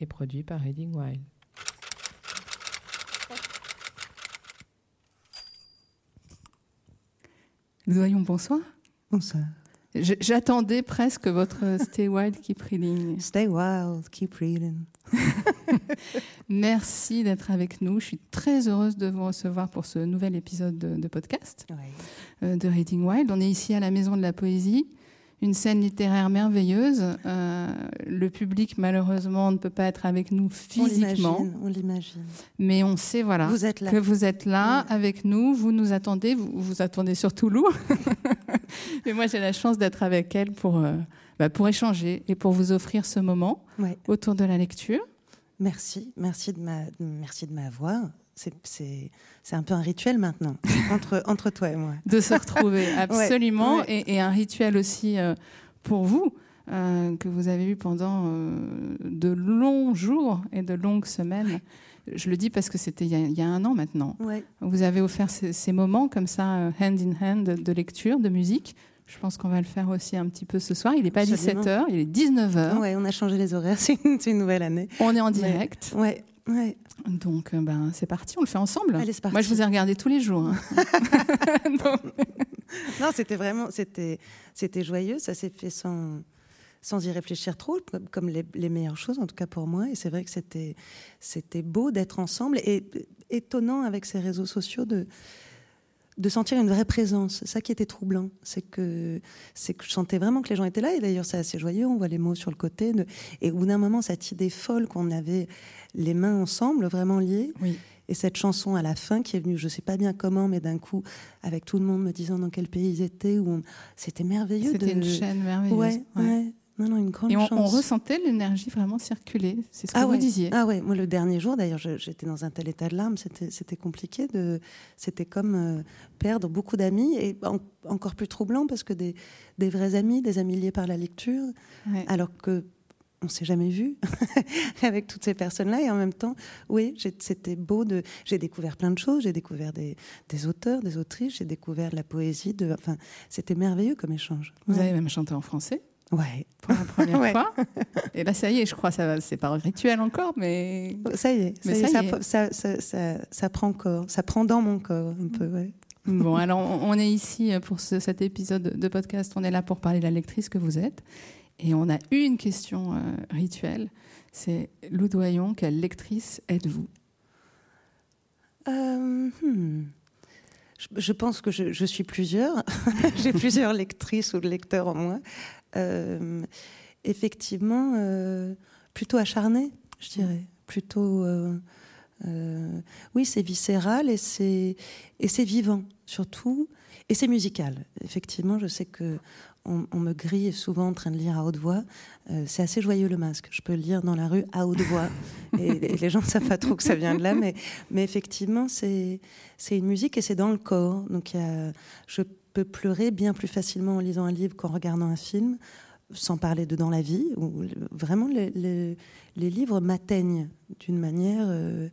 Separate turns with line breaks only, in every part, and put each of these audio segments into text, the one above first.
et produit par Reading Wild. Voyons, bonsoir.
Bonsoir.
J'attendais presque votre Stay Wild, Keep Reading.
Stay wild, keep reading.
Merci d'être avec nous. Je suis très heureuse de vous recevoir pour ce nouvel épisode de, de podcast euh, de Reading Wild. On est ici à la Maison de la Poésie, une scène littéraire merveilleuse. Euh, le public, malheureusement, ne peut pas être avec nous
On
physiquement,
l'imagine, on l'imagine.
mais on sait voilà
Vous êtes là.
que vous êtes là avec nous, vous nous attendez, vous vous attendez surtout Lou. et moi, j'ai la chance d'être avec elle pour, euh, bah, pour échanger et pour vous offrir ce moment
Ouais.
autour de la lecture.
Merci, merci de ma, merci de m'avoir. C'est, un peu un rituel maintenant entre, entre toi et moi.
de se retrouver, absolument,
ouais.
Et, et un rituel aussi euh, pour vous, euh, que vous avez eu pendant euh, de longs jours et de longues semaines. Je le dis parce que c'était il, y a- il y a un an maintenant.
Ouais.
Vous avez offert ces, ces moments comme ça, hand in hand, de lecture, de musique. Je pense qu'on va le faire aussi un petit peu ce soir. Il n'est pas
Absolument.
17h, il est 19h.
Ouais, on a changé les horaires, c'est une, une nouvelle année.
On est en direct.
Ouais, ouais.
Donc, euh, ben, c'est parti, on le fait ensemble.
Allez, c'est parti.
Moi, je vous ai regardé tous les jours. hein. Donc,
Non, c'était vraiment, c'était, c'était joyeux. Ça s'est fait sans, sans y réfléchir trop, comme, comme les, les meilleures choses, en tout cas pour moi. Et c'est vrai que c'était, c'était beau d'être ensemble et étonnant avec ces réseaux sociaux de, de sentir une vraie présence. C'est ça qui était troublant. C'est que, c'est que je sentais vraiment que les gens étaient là. Et d'ailleurs, c'est assez joyeux. On voit les mots sur le côté. de- et au bout d'un moment, cette idée folle qu'on avait les mains ensemble, vraiment liées.
oui.
Et cette chanson à la fin qui est venue, je sais pas bien comment, mais d'un coup, avec tout le monde me disant dans quel pays ils étaient, où on- c'était merveilleux.
C'était
de...
une chaîne merveilleuse.
Ouais,
Ouais.
ouais. Non, non, une grande
Et on,
chance.
on ressentait l'énergie vraiment circuler. C'est ce que
ah
vous
ouais.
disiez.
Ah ouais, moi le dernier jour, d'ailleurs, j'étais dans un tel état de larmes, c'était compliqué. De, c'était comme euh, perdre beaucoup d'amis et en- encore plus troublant parce que des, des vrais amis, des amis liés par la lecture,
Ouais.
alors que on s'est jamais vu avec toutes ces personnes-là et en même temps, oui, c'était beau de. J'ai découvert plein de choses, j'ai découvert des, des auteurs, des autrices, j'ai découvert de la poésie, de. Enfin, c'était merveilleux comme échange.
Vous
Ouais.
avez même chanté en français
Ouais.
pour la première
Ouais.
fois. Et là, ça y est, je crois, ça c'est pas rituel encore, mais
Ça y est, ça,
Mais ça
ça,
y est.
ça- ça- ça- ça prend corps, ça prend dans mon corps un peu. Ouais.
bon. Alors, on on est ici pour ce- cet épisode de podcast. On est là pour parler de la lectrice que vous êtes, et on a une question euh, rituelle. C'est Lou Doyon, quelle lectrice êtes-vous?
Euh, hmm. je, je pense que je, je suis plusieurs. J'ai plusieurs lectrices ou lecteurs en moi. Euh, effectivement, euh, plutôt acharnée, je dirais. Plutôt. euh, oui, c'est viscéral et c'est et c'est vivant surtout et c'est musical. Effectivement, je sais que on, me grille souvent en train de lire à haute voix. C'est assez joyeux le masque. Je peux le lire dans la rue à haute voix et, les gens ne savent pas trop que ça vient de là, mais effectivement, c'est une musique et c'est dans le corps. Donc y a- je peux pleurer bien plus facilement en lisant un livre qu'en regardant un film, sans parler de dans la vie. Vraiment, les, livres m'atteignent d'une manière euh,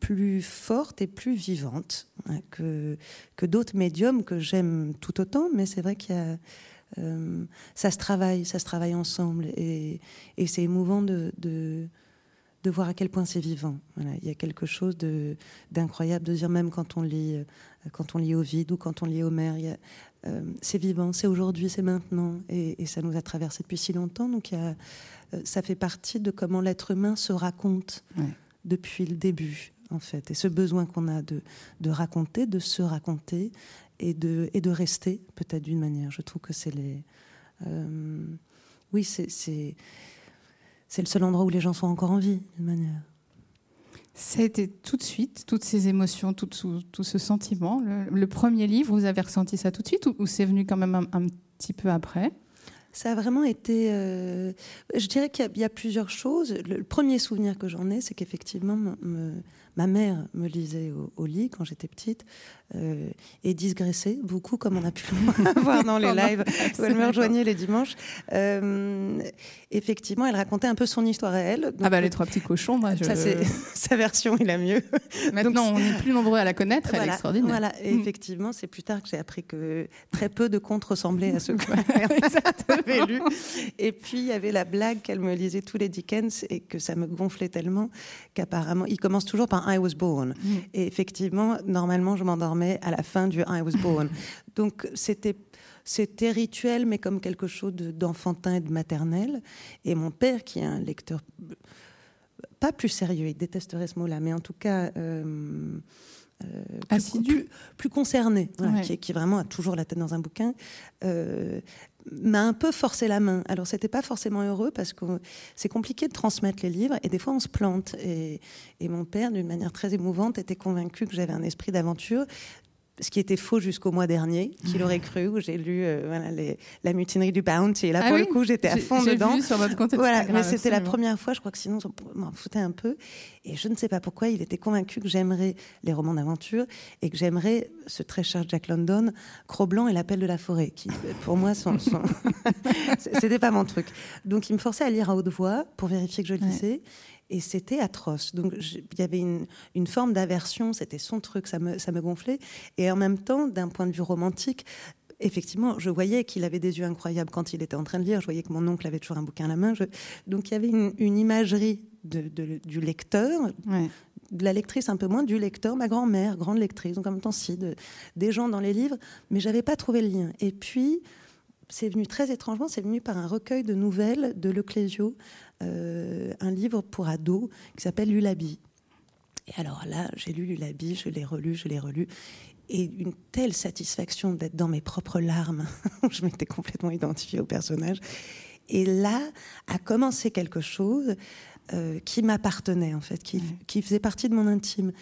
plus forte et plus vivante hein, que, que d'autres médiums que j'aime tout autant. Mais c'est vrai qu'il y a euh, ça se travaille, ça se travaille ensemble et, c'est émouvant de, de, voir à quel point c'est vivant. Il y a quelque chose d'incroyable de dire même quand on lit quand on lit Ovide ou quand on lit Homère, euh, c'est vivant, c'est aujourd'hui, c'est maintenant et, et ça nous a traversé depuis si longtemps. Donc il y a, euh, ça fait partie de comment l'être humain se raconte
Ouais.
depuis le début en fait et ce besoin qu'on a de, de raconter, de se raconter et de, et de rester peut-être d'une manière. Je trouve que c'est les. euh, oui, c'est, c'est, c'est le seul endroit où les gens sont encore en vie d'une manière.
Ça a été tout de suite, toutes ces émotions, tout, ce sentiment. Le, premier livre, vous avez ressenti ça tout de suite ou, c'est venu quand même un, un petit peu après?
Ça a vraiment été. Euh, je dirais qu'il y, a plusieurs choses. Le, premier souvenir que j'en ai, c'est qu'effectivement, ma mère me lisait au, lit quand j'étais petite euh, et digressait beaucoup, comme on a pu le voir dans les lives où elle me rejoignait les dimanches. Euh, effectivement, elle racontait un peu son histoire à elle.
ah bah les trois petits cochons, moi, je...
ça c'est sa version est la mieux.
Maintenant, on est plus nombreux à la connaître. elle est extraordinaire.
Voilà, et mm. effectivement, c'est plus tard que j'ai appris que très peu de contes ressemblaient à ce que j'avais lu. Et puis il y avait la blague qu'elle me lisait tous les Dickens et que ça me gonflait tellement qu'apparemment, il commence toujours par I was born. Mm. Et effectivement, normalement, je m'endormais à la fin du I was born. Donc c'était c'était rituel, mais comme quelque chose d'enfantin et de maternel. Et mon père, qui est un lecteur pas plus sérieux, il détesterait ce mot-là, mais en tout cas euh,
euh, plus,
plus, concerné, qui, vraiment a toujours la tête dans un bouquin, euh, m'a un peu forcé la main. Alors c'était pas forcément heureux parce que c'est compliqué de transmettre les livres et des fois on se plante. Et, et mon père, d'une manière très émouvante, était convaincu que j'avais un esprit d'aventure ce qui était faux jusqu'au mois dernier, qu'il aurait cru, où j'ai lu euh, voilà, les, la mutinerie du Bounty. Et là, ah pour le coup, j'étais à fond dedans.
Vu sur votre compte
voilà, mais c'était la première fois, je crois que sinon, on m'en foutait un peu. Et je ne sais pas pourquoi, il était convaincu que j'aimerais les romans d'aventure et que j'aimerais ce très cher Jack London, Cro-Blanc et l'appel de la forêt, qui, pour moi, sont. sont... c'était pas mon truc. Donc, il me forçait à lire à haute voix pour vérifier que je lisais. Et c'était atroce. Donc il y avait une, forme d'aversion, c'était son truc, ça me, ça me gonflait. Et en même temps, d'un point de vue romantique, effectivement, je voyais qu'il avait des yeux incroyables quand il était en train de lire. Je voyais que mon oncle avait toujours un bouquin à la main. Donc il y avait une, imagerie de, du lecteur, de la lectrice un peu moins, du lecteur, ma grand-mère, grande lectrice, donc en même temps si, des gens dans les livres, mais j'avais pas trouvé le lien. Et puis, c'est venu très étrangement, c'est venu par un recueil de nouvelles de Leclésio, un livre pour ados qui s'appelle Lulabi. Et alors là, j'ai lu Lulabi, je l'ai relu, je l'ai relu. Et une telle satisfaction d'être dans mes propres larmes. je m'étais complètement identifiée au personnage. Et là a commencé quelque chose euh, qui m'appartenait en fait, qui, qui, faisait partie de mon intime.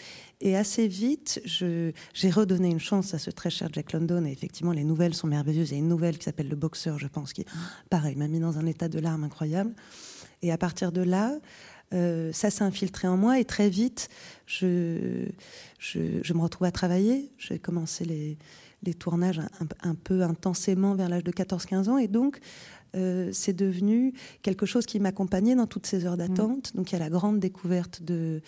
Et assez vite, j'ai redonné une chance à ce très cher Jack London. Et effectivement, les nouvelles sont merveilleuses. Il y a une nouvelle qui s'appelle Le Boxeur, je pense, qui, pareil, m'a mis dans un état de larmes incroyable. Et à partir de là, euh, ça s'est infiltré en moi. Et très vite, je, me retrouve à travailler. J'ai commencé les, les tournages un, un, peu intensément vers l'âge de 14-15 ans. Et donc, euh, c'est devenu quelque chose qui m'accompagnait dans toutes ces heures d'attente. Mm. Donc il y a la grande découverte de,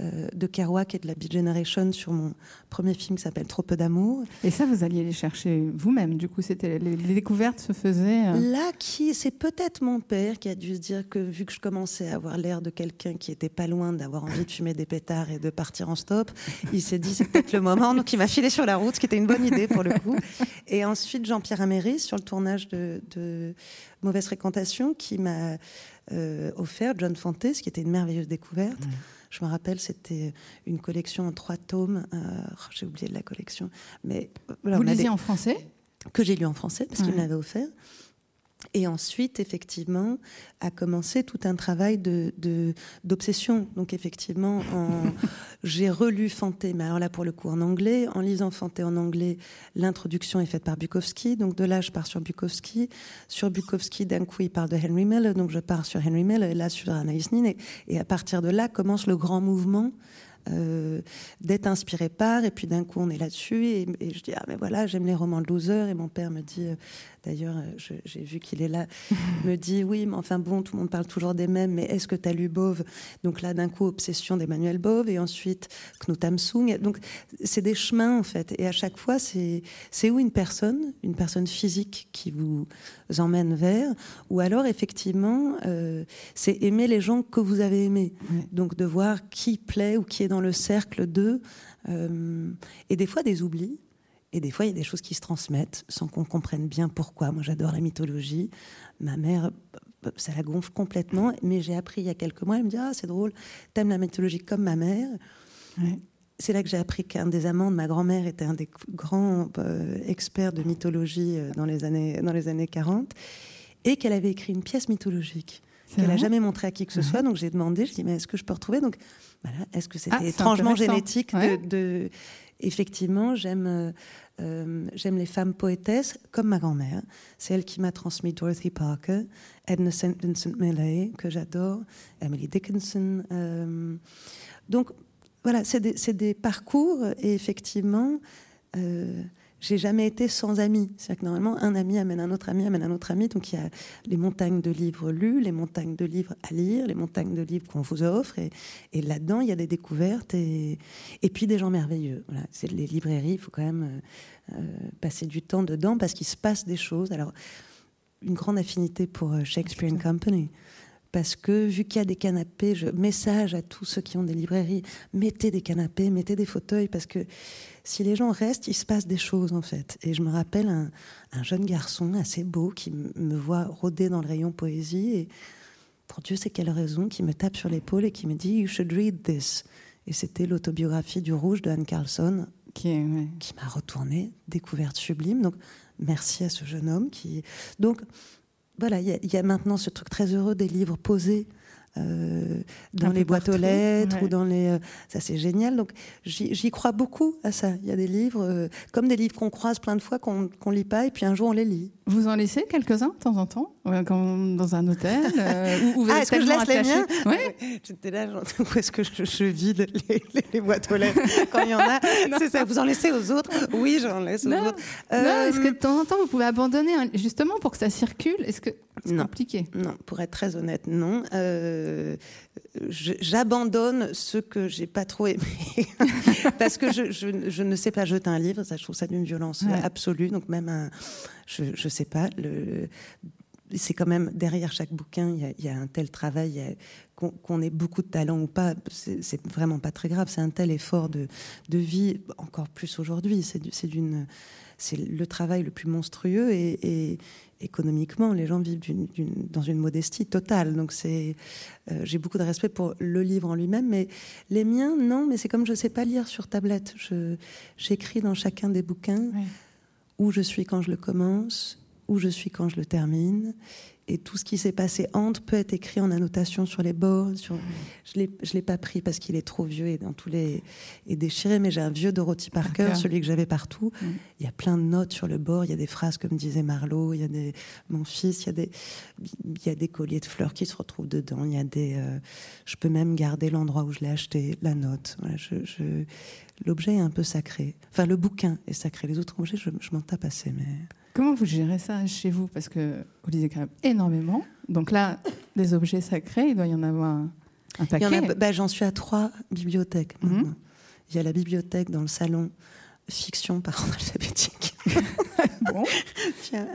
euh, de Kerouac et de la Beat Generation sur mon premier film qui s'appelle Trop peu d'amour.
Et ça, vous alliez les chercher vous-même. Du coup, c'était les, découvertes se faisaient.
Euh, Là, qui c'est peut-être mon père qui a dû se dire que vu que je commençais à avoir l'air de quelqu'un qui était pas loin d'avoir envie de fumer des pétards et de partir en stop, il s'est dit c'est peut-être le moment. Donc il m'a filé sur la route, ce qui était une bonne idée pour le coup. Et ensuite Jean-Pierre Améry sur le tournage de, de Mauvaise Fréquentation qui m'a euh, offert John Fante, ce qui était une merveilleuse découverte. Je me rappelle, c'était une collection en trois tomes. Euh, oh, j'ai oublié de la collection. Mais,
Vous lisiez en français?
Que j'ai lu en français, parce qu'il me l'avait offert. Et ensuite, effectivement, a commencé tout un travail d'obsession. Donc, effectivement, j'ai relu Fanté, mais alors là, pour le coup, en anglais. En lisant Fanté en anglais, l'introduction est faite par Bukowski. Donc, de là, je pars sur Bukowski. Sur Bukowski, d'un coup, il parle de Henry Miller. Donc, je pars sur Henry Miller et là, sur Anaïs Nin. et à partir de là, commence le grand mouvement euh, d'être inspiré par, et puis d'un coup on est là-dessus, et, je dis ah mais voilà j'aime les romans de loser, et mon père me dit, euh, d'ailleurs euh, j'ai vu qu'il est là, me dit oui mais enfin bon tout le monde parle toujours des mêmes, mais est-ce que tu as lu Bove? Donc là d'un coup obsession d'Emmanuel Bove, et ensuite Knut Hamsung, donc c'est des chemins en fait, et à chaque fois c'est c'est où une personne, une personne physique qui vous emmène vers, ou alors effectivement c'est aimer les gens que vous avez aimés, donc de voir qui plaît ou qui est dans le cercle d'eux, euh, et des fois des oublis. Et des fois, il y a des choses qui se transmettent sans qu'on comprenne bien pourquoi. Moi, j'adore la mythologie. Ma mère, ça la gonfle complètement. Mais j'ai appris il y a quelques mois, elle me dit Ah, c'est drôle, t'aimes la mythologie comme ma mère. C'est là que j'ai appris qu'un des amants de ma grand-mère était un des grands euh, experts de mythologie euh, dans les années, dans les années 40 et qu'elle avait écrit une pièce mythologique qu'elle n'a jamais montré à qui que ce soit. Donc j'ai demandé, je dis mais est-ce que je peux retrouver? Donc voilà, est-ce que c'était ah, étrangement génétique de, effectivement, j'aime j'aime les femmes poétesses, comme ma grand-mère. C'est elle qui m'a transmis Dorothy Parker, Edna St. Vincent Millay, que j'adore, Emily Dickinson. donc, voilà, c'est des, des, parcours, et effectivement, j'ai jamais été sans amis. C'est-à-dire que normalement, un ami amène un autre ami, amène un autre ami. Donc il y a les montagnes de livres lus, les montagnes de livres à lire, les montagnes de livres qu'on vous offre. Et, et là-dedans, il y a des découvertes et, et puis des gens merveilleux. Voilà, c'est les librairies, il faut quand même euh, euh, passer du temps dedans parce qu'il se passe des choses. Alors, une grande affinité pour euh, Shakespeare and Company parce que vu qu'il y a des canapés, je message à tous ceux qui ont des librairies, mettez des canapés, mettez des fauteuils, parce que si les gens restent, il se passe des choses en fait. Et je me rappelle un, jeune garçon assez beau qui me voit rôder dans le rayon poésie et pour Dieu sait quelle raison, qui me tape sur l'épaule et qui me dit You should read this. Et c'était l'autobiographie du Rouge de Anne Carlson qui, qui m'a retourné, découverte sublime. Donc merci à ce jeune homme qui. Donc voilà, il y, a maintenant ce truc très heureux des livres posés. Euh, dans les boîtes aux lettres ou dans les. Euh, ça, c'est génial. Donc, j'y crois beaucoup à ça. Il y a des livres, euh, comme des livres qu'on croise plein de fois, qu'on ne lit pas, et puis un jour on les lit.
Vous en laissez quelques-uns de temps en temps? Quand, Dans un hôtel
où, Ah, est-ce que je laisse les miens? Ouais. J'étais là, où est-ce que je, vide les, boîtes aux lettres? Quand il y en a C'est ça, vous en laissez aux autres? Oui, j'en laisse aux autres.
Non, est-ce que de temps en temps vous pouvez abandonner, justement pour que ça circule? Est-ce que c'est compliqué?
Non, pour être très honnête, non. Euh, j'abandonne ce que j'ai pas trop aimé parce que je, je, ne sais pas jeter un livre. Ça, je trouve ça d'une violence absolue. Donc même un, je, je sais pas le c'est quand même derrière chaque bouquin, il y a, un tel travail, qu'on ait beaucoup de talent ou pas, c'est vraiment pas très grave. C'est un tel effort de, de vie, encore plus aujourd'hui. C'est d'une, c'est le travail le plus monstrueux et, économiquement, les gens vivent dans une modestie totale. Donc c'est, euh, j'ai beaucoup de respect pour le livre en lui-même, mais les miens, non. Mais c'est comme je sais pas lire sur tablette. j'écris dans chacun des bouquins où je suis quand je le commence, où je suis quand je le termine, et tout ce qui s'est passé entre peut être écrit en annotation sur les bords. Sur... Je ne l'ai pas pris parce qu'il est trop vieux et, dans tous les... et déchiré, mais j'ai un vieux Dorothy Parker, celui que j'avais partout. Mm. Il y a plein de notes sur le bord, il y a des phrases comme disait Marlowe, il y a des... mon fils, il y, a des... il y a des colliers de fleurs qui se retrouvent dedans, il y a des... Euh, je peux même garder l'endroit où je l'ai acheté, la note. je... L'objet est un peu sacré. Enfin, le bouquin est sacré. Les autres objets, je, je m'en tape assez, mais...
Comment vous gérez ça chez vous? Parce que vous lisez quand même énormément. Donc là, des objets sacrés, il doit y en avoir un paquet.
Bah, j'en suis à trois bibliothèques mhm. Il y a la bibliothèque dans le salon, fiction par ordre alphabétique. bon.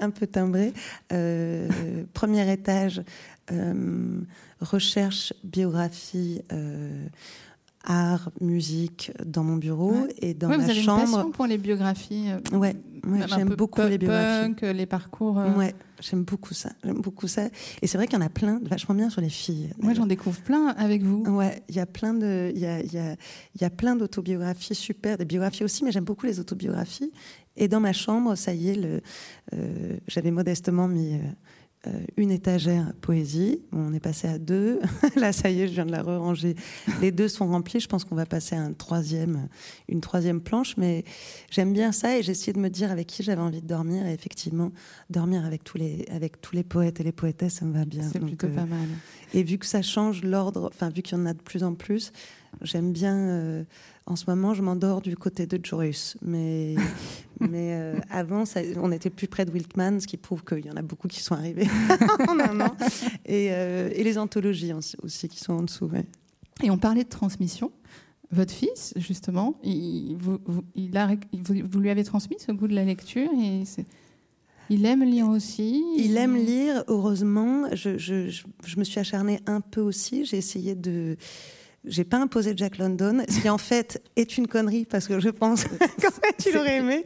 un peu timbré. Euh, premier étage, euh, recherche, biographie. Euh, art, musique dans mon bureau et dans
ouais,
ma
vous avez
chambre.
Une passion pour les biographies.
Euh, ouais, j'aime beaucoup les biographies.
Punk, les parcours. Euh.
Ouais, j'aime beaucoup ça. J'aime beaucoup ça. Et c'est vrai qu'il y en a plein, vachement bien sur les filles.
Moi, j'en découvre plein avec vous.
Ouais, il y a plein de, il y a, il y a, y a plein d'autobiographies super, des biographies aussi, mais j'aime beaucoup les autobiographies. Et dans ma chambre, ça y est, le, euh, j'avais modestement mis euh, une étagère poésie. On est passé à deux. Là, ça y est, je viens de la ranger. Les deux sont remplis. Je pense qu'on va passer à un troisième, une troisième planche. Mais j'aime bien ça et j'ai essayé de me dire avec qui j'avais envie de dormir. Et effectivement, dormir avec tous les, avec tous les poètes et les poétesses, ça me va bien.
C'est plutôt
euh,
pas mal.
Et vu que ça change l'ordre, enfin, vu qu'il y en a de plus en plus, j'aime bien. Euh, en ce moment, je m'endors du côté de Joyce. Mais, mais euh, avant, on était plus près de Wiltman, ce qui prouve qu'il y en a beaucoup qui sont arrivés en un an. Et, euh, et, les anthologies aussi qui sont en dessous.
Et on parlait de transmission. Votre fils, justement, il, vous, il a, vous, lui avez transmis ce goût de la lecture et il aime lire aussi?
Il aime lire, heureusement. Je, je, je me suis acharnée un peu aussi. J'ai essayé de j'ai pas imposé Jack London, ce qui en fait est une connerie parce que je pense qu'en fait il aurait aimé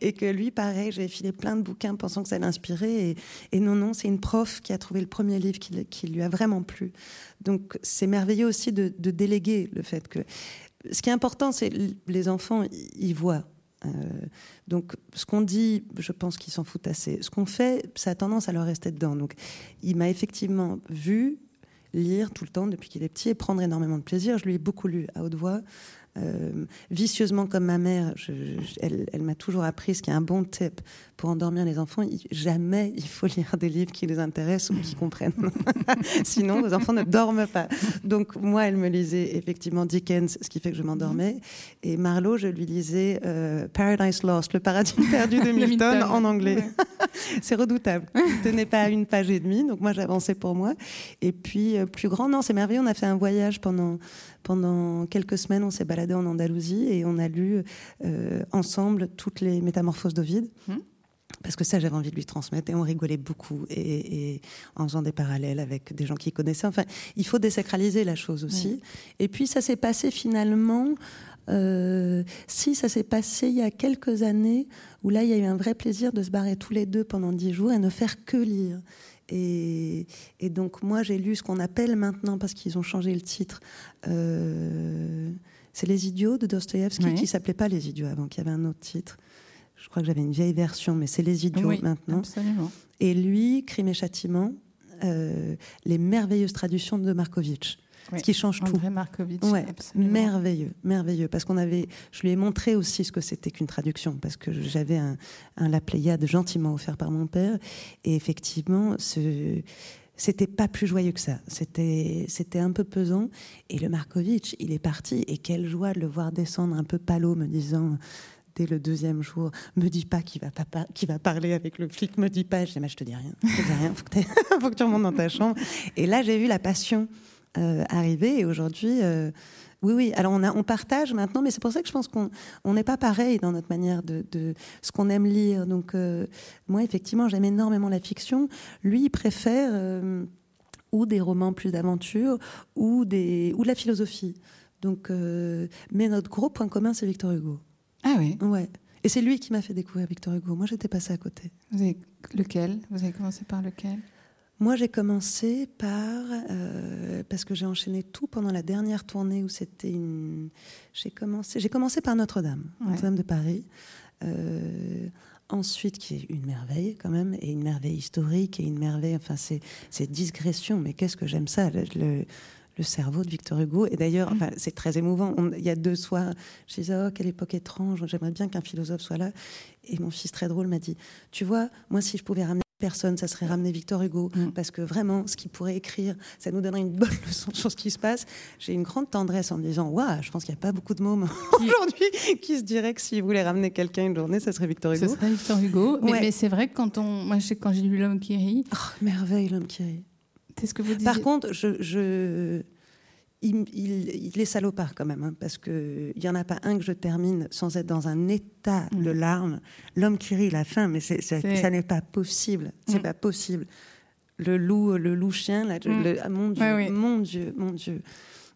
et que lui pareil, j'ai filé plein de bouquins pensant que ça l'inspirait et, et, non non, c'est une prof qui a trouvé le premier livre qui, qui lui a vraiment plu. Donc c'est merveilleux aussi de, de, déléguer le fait que ce qui est important, c'est les enfants ils voient. Euh, donc, ce qu'on dit, je pense qu'ils s'en foutent assez. Ce qu'on fait, ça a tendance à leur rester dedans. Donc, il m'a effectivement vu, lire tout le temps depuis qu'il est petit et prendre énormément de plaisir. Je lui ai beaucoup lu à haute voix. Euh, vicieusement comme ma mère, elle, elle m'a toujours appris ce qui est un bon tip pour endormir les enfants. jamais il faut lire des livres qui les intéressent ou qui comprennent. Sinon, vos enfants ne dorment pas. Donc, moi, elle me lisait effectivement Dickens, ce qui fait que je m'endormais. Et Marlowe, je lui lisais euh, Paradise Lost, le paradis perdu de Milton, en anglais. c'est redoutable. Je tenais pas une page et demie, donc moi, j'avançais pour moi. Et puis, euh, plus grand, non, c'est merveilleux. On a fait un voyage pendant pendant quelques semaines, on s'est baladé en Andalousie et on a lu euh, ensemble toutes les métamorphoses d'Ovide. Mmh. Parce que ça, j'avais envie de lui transmettre et on rigolait beaucoup et, en faisant des parallèles avec des gens qui connaissaient. Enfin, il faut désacraliser la chose aussi. Et puis, ça s'est passé finalement. Euh, si ça s'est passé il y a quelques années, où là il y a eu un vrai plaisir de se barrer tous les deux pendant dix jours et ne faire que lire. Et, donc moi j'ai lu ce qu'on appelle maintenant, parce qu'ils ont changé le titre, euh, c'est Les Idiots de Dostoïevski, qui s'appelait pas Les Idiots avant, qui avait un autre titre. Je crois que j'avais une vieille version, mais c'est Les Idiots maintenant. Et lui, Crime et Châtiment, euh, les merveilleuses traductions de Markovitch ce qui change
André
tout.
Markovitch,
ouais, merveilleux, merveilleux. Parce qu'on avait, je lui ai montré aussi ce que c'était qu'une traduction, parce que j'avais un, un La Pléiade gentiment offert par mon père, et effectivement, ce c'était pas plus joyeux que ça. C'était, c'était un peu pesant. Et le Markovitch, il est parti. Et quelle joie de le voir descendre un peu palo, me disant dès le deuxième jour, me dis pas qu'il va, pas, qu'il va parler avec le flic, me dis pas. Je dis, je te dis rien. Je te dis rien. Faut que, faut que tu remontes dans ta chambre. Et là, j'ai vu la passion euh, arriver. Et aujourd'hui, euh, oui, oui. Alors on, a, on partage maintenant, mais c'est pour ça que je pense qu'on n'est pas pareil dans notre manière de, ce qu'on aime lire. Donc euh, moi, effectivement, j'aime énormément la fiction. Lui, il préfère ou des romans plus d'aventure ou des ou de la philosophie. Donc, mais notre gros point commun, c'est Victor Hugo.
Ah oui?
Ouais. Et c'est lui qui m'a fait découvrir Victor Hugo. Moi, j'étais passée à côté.
Vous avez lequel? Vous avez commencé par lequel?
Moi, j'ai commencé par euh, parce que j'ai enchaîné tout pendant la dernière tournée où c'était une. J'ai commencé. J'ai commencé par Notre-Dame, Notre-Dame de Paris. Euh, ensuite, qui est une merveille quand même, et une merveille historique et une merveille. Enfin, c'est c'est digression, mais qu'est-ce que j'aime ça le, le, cerveau de Victor Hugo. Et d'ailleurs, enfin, c'est très émouvant. il y a deux soirs, je disais oh quelle époque étrange. J'aimerais bien qu'un philosophe soit là. Et mon fils très drôle m'a dit, tu vois, moi si je pouvais ramener personne, ça serait ramener Victor Hugo, mm. parce que vraiment, ce qu'il pourrait écrire, ça nous donnerait une bonne leçon sur ce qui se passe. J'ai une grande tendresse en me disant, waouh, je pense qu'il n'y a pas beaucoup de mômes aujourd'hui qui se diraient que s'il voulait ramener quelqu'un une journée, ça serait Victor Hugo.
Ce serait Victor Hugo, mais, c'est vrai que quand on, moi, quand j'ai lu L'homme qui rit,
oh, merveille, L'homme qui rit.
C'est ce que vous disiez.
Par contre, je il, est salopard quand même, hein, parce qu'il n'y en a pas un que je termine sans être dans un état de mm. larmes. L'homme qui rit, la fin, mais ça n'est pas possible. C'est mm. pas possible. Le loup, le loup chien, là, mm. ah, mon Dieu, mon Dieu, mon Dieu.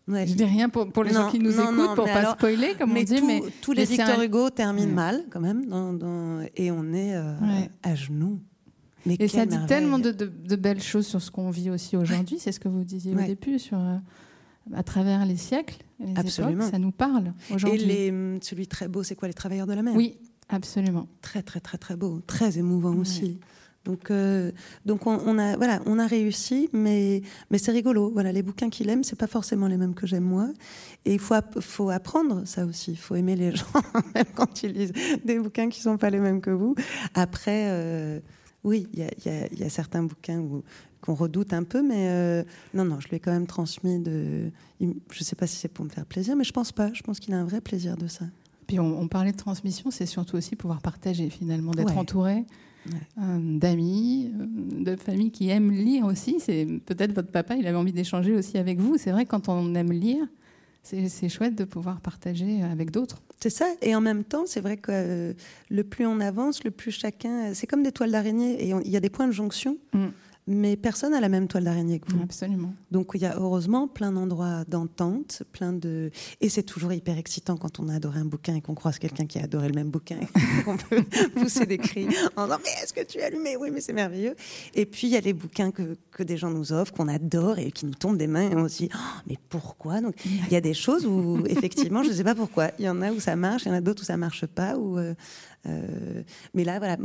Ouais. Je dis rien pour, pour les gens qui nous écoutent, pour pas spoiler, comme on dit. mais
tous les Victor Hugo terminent mal, quand même, dans, et on est euh, à genoux.
Mais et ça dit tellement de, de, belles choses sur ce qu'on vit aussi aujourd'hui. C'est ce que vous disiez au début sur. Euh, à travers les siècles, les absolument. ça nous parle aujourd'hui.
Et les, celui très beau, c'est quoi Les Travailleurs de la mer?
Oui, absolument.
Très, très, très, très beau. Très émouvant aussi. Donc, euh, donc on, a, voilà, on a réussi, mais, mais c'est rigolo. Voilà, les bouquins qu'il aime, c'est pas forcément les mêmes que j'aime moi. Et il faut, faut apprendre ça aussi. Il faut aimer les gens, même quand ils lisent des bouquins qui sont pas les mêmes que vous. Après, euh, oui, il y, y a, certains bouquins où qu'on redoute un peu, mais euh, non, non, je lui ai quand même transmis de. Je ne sais pas si c'est pour me faire plaisir, mais je pense pas. Je pense qu'il a un vrai plaisir de ça.
Puis on, parlait de transmission, c'est surtout aussi pouvoir partager finalement, d'être entouré euh, d'amis, euh, de familles qui aiment lire aussi. C'est peut-être votre papa, il avait envie d'échanger aussi avec vous. C'est vrai quand on aime lire, c'est chouette de pouvoir partager avec d'autres.
C'est ça. Et en même temps, c'est vrai que le plus on avance, le plus chacun. C'est comme des toiles d'araignée. Et il y a des points de jonction. Mm mais personne n'a la même toile d'araignée que vous.
Absolument.
Donc il y a heureusement plein d'endroits d'entente, plein de et c'est toujours hyper excitant quand on a adoré un bouquin et qu'on croise quelqu'un qui a adoré le même bouquin et qu'on peut pousser des cris en disant mais est-ce que tu as allumé Oui, mais c'est merveilleux. Et puis il y a les bouquins que, que des gens nous offrent, qu'on adore et qui nous tombent des mains et on se dit oh, mais pourquoi? Donc il y a des choses où effectivement je ne sais pas pourquoi. Il y en a où ça marche, il y en a d'autres où ça marche pas. Où, euh, euh, mais là, voilà.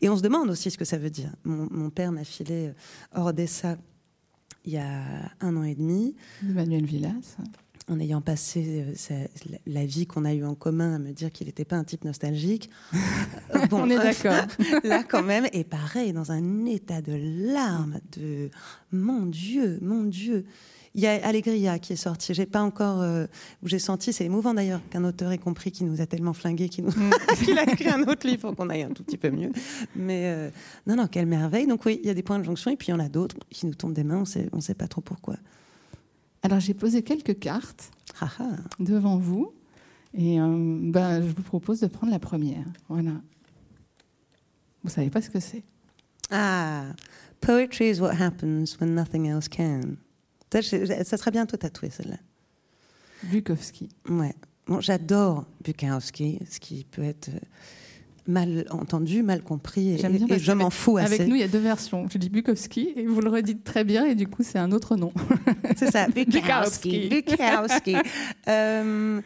Et on se demande aussi ce que ça veut dire. Mon, père m'a filé hors d'essa il y a un an et demi.
Emmanuel Villas.
En ayant passé la vie qu'on a eue en commun à me dire qu'il n'était pas un type nostalgique.
bon, On est d'accord.
là, quand même, et pareil, dans un état de larmes, de mon Dieu, mon Dieu. Il y a Allegria qui est sorti. J'ai pas encore euh, où j'ai senti, c'est émouvant d'ailleurs qu'un auteur ait compris qu'il nous a tellement flingué qu'il nous... Mm. a écrit un autre livre pour qu'on aille un tout petit peu mieux. Mais euh, non, non, quelle merveille. Donc oui, il y a des points de jonction et puis il y en a d'autres qui nous tombent des mains. On sait, on sait pas trop pourquoi.
Alors j'ai posé quelques cartes ah, ah. devant vous et euh, bah, je vous propose de prendre la première. Voilà. Vous savez pas ce que c'est
Ah, poetry is what happens when nothing else can. Ça, serait bientôt tatoué, celle-là.
Bukowski.
Ouais. Bon, j'adore Bukowski, ce qui peut être euh, mal entendu, mal compris, et, et je m'en fous
assez. Avec nous, il y a deux versions. Je dis Bukowski, et vous le redites très bien, et du coup, c'est un autre nom.
C'est ça, Bukowski. Bukowski. euh,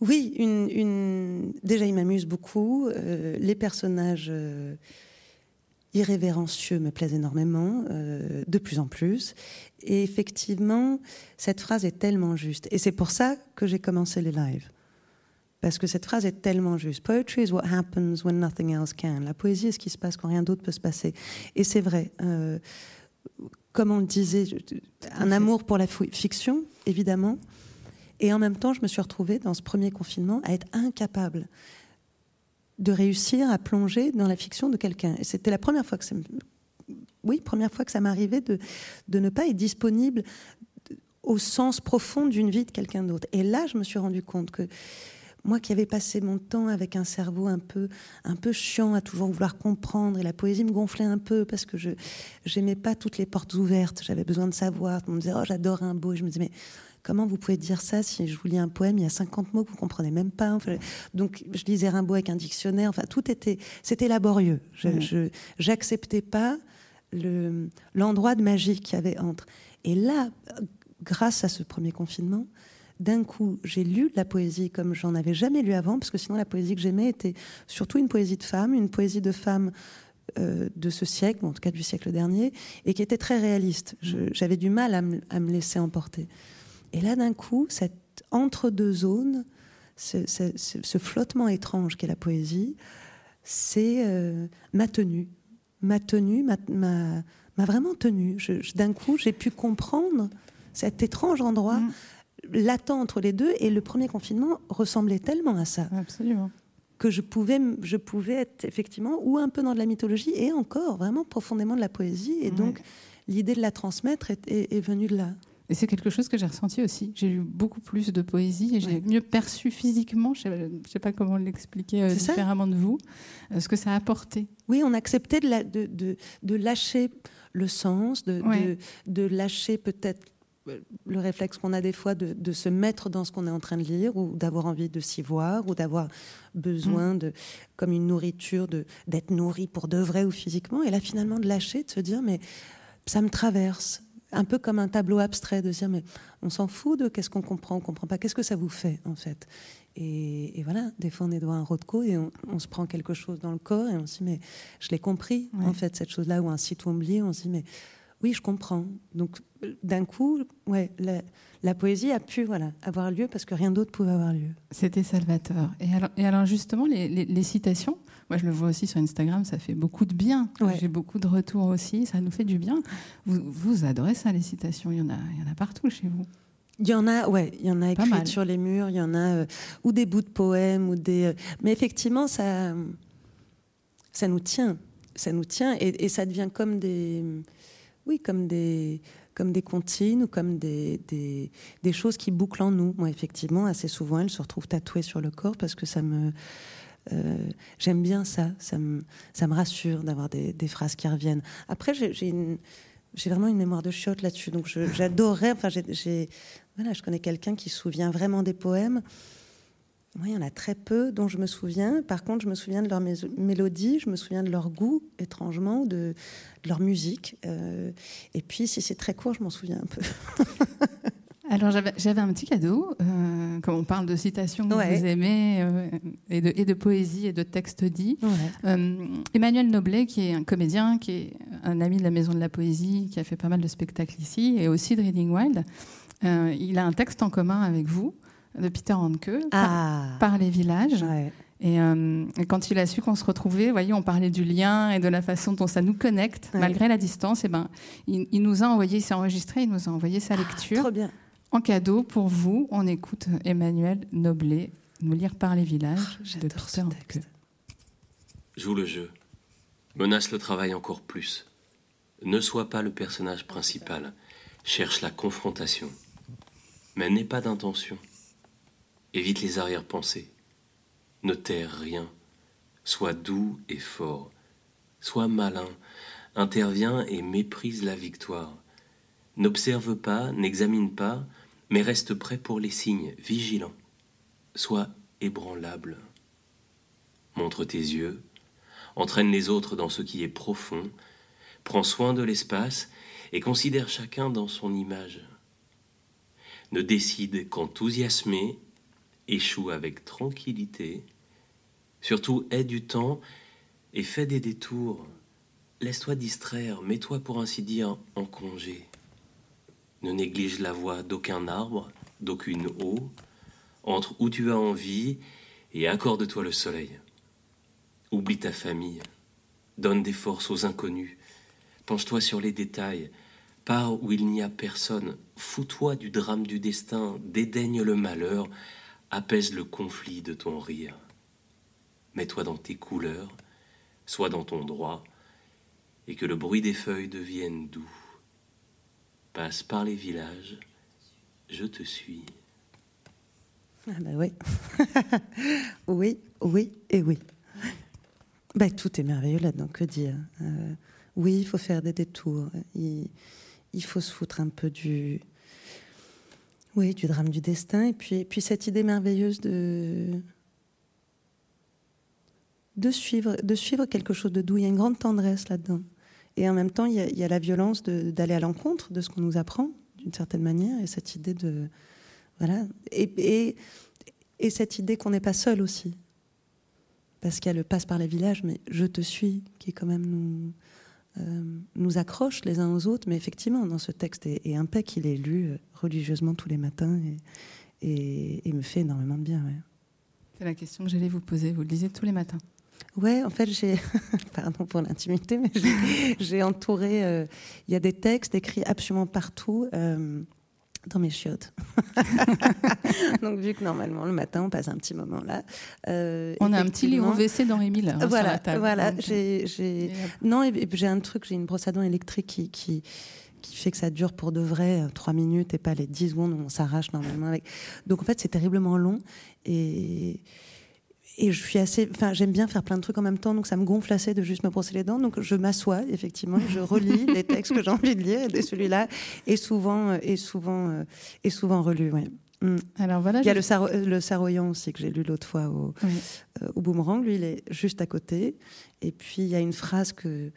oui, une, une... déjà, il m'amuse beaucoup. Euh, les personnages... Euh, irrévérencieux me plaisent énormément, de plus en plus. Et effectivement, cette phrase est tellement juste. Et c'est pour ça que j'ai commencé les lives. Parce que cette phrase est tellement juste. Poetry is what happens when nothing else can. La poésie est ce qui se passe quand rien d'autre peut se passer. Et c'est vrai. Euh, comme on le disait, un amour pour la fiction, évidemment. Et en même temps, je me suis retrouvée dans ce premier confinement à être incapable de réussir à plonger dans la fiction de quelqu'un. Et c'était la première fois que ça oui, première fois que ça m'arrivait de, de ne pas être disponible au sens profond d'une vie de quelqu'un d'autre. Et là, je me suis rendu compte que moi qui avais passé mon temps avec un cerveau un peu, un peu chiant à toujours vouloir comprendre, et la poésie me gonflait un peu parce que je n'aimais pas toutes les portes ouvertes, j'avais besoin de savoir. On me disait, oh, j'adore un beau. je me disais, mais Comment vous pouvez dire ça si je vous lis un poème, il y a 50 mots que vous comprenez même pas Donc je lisais Rimbaud avec un dictionnaire. Enfin, tout était, c'était laborieux. Je, j'acceptais pas le, l'endroit de magie qu'il y avait entre. Et là, grâce à ce premier confinement, d'un coup, j'ai lu la poésie comme j'en avais jamais lu avant, parce que sinon la poésie que j'aimais était surtout une poésie de femme, une poésie de femme euh, de ce siècle, en tout cas du siècle dernier, et qui était très réaliste. j'avais du mal à me laisser emporter. Et là, d'un coup, cette entre-deux zones, ce, flottement étrange qu'est la poésie, c'est euh, ma tenue. Ma tenue m'a vraiment tenue. D'un coup, j'ai pu comprendre cet étrange endroit mm. Latent entre les deux. Et le premier confinement ressemblait tellement à ça.
Absolument.
Que je pouvais, je pouvais être effectivement ou un peu dans de la mythologie et encore vraiment profondément de la poésie. Et donc, l'idée de la transmettre est venue de là.
Et c'est quelque chose que j'ai ressenti aussi. J'ai lu beaucoup plus de poésie et j'ai mieux perçu physiquement, je ne sais, pas comment l'expliquer euh, différemment de vous, euh, ce que ça a apporté.
Oui, on acceptait de, de, de, de lâcher le sens, de, de lâcher peut-être le réflexe qu'on a des fois de, se mettre dans ce qu'on est en train de lire ou d'avoir envie de s'y voir ou d'avoir besoin mm. de comme une nourriture de d'être nourri pour de vrai ou physiquement et là finalement de lâcher de se dire mais ça me traverse un peu comme un tableau abstrait, de dire, mais on s'en fout de qu'est-ce qu'on comprend, on comprend pas, qu'est-ce que ça vous fait, en fait? Et, voilà, des fois, on est devant un Rothko et on, se prend quelque chose dans le corps et on se dit, mais je l'ai compris, en fait, cette chose-là, ou un site oublié, on se dit, mais oui, je comprends. Donc, d'un coup, ouais, la, poésie a pu voilà, avoir lieu parce que rien d'autre pouvait avoir lieu.
C'était salvateur. Et alors, et alors justement, les, citations, moi je le vois aussi sur Instagram, ça fait beaucoup de bien. J'ai beaucoup de retours aussi, ça nous fait du bien. Vous, vous adorez ça, les citations il y, en a, il y en a partout chez vous.
Il y en a, ouais, il y en a écrites sur les murs, il y en a euh, ou des bouts de poèmes ou des. Euh, mais effectivement, ça, ça nous tient, ça nous tient et, et ça devient comme des oui, comme des, comme des comptines ou comme des, des, choses qui bouclent en nous. Moi, effectivement, assez souvent, elles se retrouvent tatouées sur le corps parce que ça me. Euh, j'aime bien ça. Ça me, ça me rassure d'avoir des, phrases qui reviennent. Après, j'ai vraiment une mémoire de chiotte là-dessus. Donc, j'adorerais. Enfin, voilà, je connais quelqu'un qui se souvient vraiment des poèmes. Moi, il y en a très peu dont je me souviens. Par contre, je me souviens de leur mélodie, je me souviens de leur goût, étrangement, de, leur musique. Euh, et puis, si c'est très court, je m'en souviens un peu.
Alors, j'avais un petit cadeau. Euh, comme on parle de citations que vous aimez, euh, et, de, et, de, poésie et de textes dits. Emmanuel Noblet, qui est un comédien, qui est un ami de la Maison de la Poésie, qui a fait pas mal de spectacles ici, et aussi de Reading Wild, il a un texte en commun avec vous, de Peter Hanke,
ah.
par, les villages. Et, quand il a su qu'on se retrouvait, voyez, on parlait du lien et de la façon dont ça nous connecte, malgré la distance. Et ben, il, nous a envoyé, il s'est enregistré, il nous a envoyé sa ah, lecture.
trop bien.
En cadeau pour vous, on écoute Emmanuel Noblet nous lire par les villages
oh, de Peter Hanke.
Joue le jeu. Menace le travail encore plus. Ne sois pas le personnage principal. Cherche la confrontation. Mais n'aie pas d'intention. Évite les arrière-pensées. Ne terre rien. Sois doux et fort. Sois malin. Interviens et méprise la victoire. N'observe pas, n'examine pas, mais reste prêt pour les signes, vigilant. Sois ébranlable. Montre tes yeux, entraîne les autres dans ce qui est profond, prends soin de l'espace et considère chacun dans son image. Ne décide qu'enthousiasmer, échoue avec tranquillité, surtout aie du temps et fais des détours. Laisse-toi distraire, mets-toi pour ainsi dire en congé. Ne néglige la voix d'aucun arbre, d'aucune eau, entre où tu as envie et accorde-toi le soleil. Oublie ta famille, donne des forces aux inconnus, penche-toi sur les détails, pars où il n'y a personne, fous-toi du drame du destin, dédaigne le malheur, apaise le conflit de ton rire. Mets-toi dans tes couleurs, sois dans ton droit, et que le bruit des feuilles devienne doux. Passe par les villages, je te suis.
Ah ben oui. oui, oui et oui. Ben, tout est merveilleux là-dedans, que dire euh, Oui, il faut faire des détours. Il, il, faut se foutre un peu du, oui, du drame du destin. Et puis, puis cette idée merveilleuse de, de, suivre, de suivre quelque chose de doux. Il y a une grande tendresse là-dedans. Et en même temps, il y a, y a la violence d'aller à l'encontre de ce qu'on nous apprend, d'une certaine manière. Et cette idée de. Voilà. Et, et, et cette idée qu'on n'est pas seul aussi parce qu'elle passe par les villages, mais je te suis, qui quand même nous, nous accroche les uns aux autres. Mais effectivement, dans ce texte, et, et Impec, il est lu euh, religieusement tous les matins et, et, me fait énormément de bien.
C'est la question que j'allais vous poser. Vous le lisez tous les matins?
Ouais, en fait, j'ai, pardon pour l'intimité, mais j'ai entouré. Euh, il y a des textes écrits absolument partout dans mes chiottes. Donc, vu que normalement, le matin, on passe un petit moment là.
Euh, on a un petit livre WC dans Miller. Hein,
voilà,
sur
voilà. J'ai. Non, j'ai un truc, j'ai une brosse à dents électrique qui, qui, qui fait que ça dure pour de vrai euh, trois minutes et pas les 10 secondes où on s'arrache normalement avec. Donc, en fait, c'est terriblement long. Et et je suis assez, enfin, j'aime bien faire plein de trucs en même temps, donc ça me gonfle assez de juste me brosser les dents. Donc je m'assois effectivement, je relis les textes que j'ai envie de lire, et celui-là est souvent, est euh, souvent, euh, est souvent relu. Ouais. Mm. Alors voilà. Il y a le, le Saroyan aussi que j'ai lu l'autre fois au, euh, au Boomerang. Lui, il est juste à côté. Et puis il y a une phrase que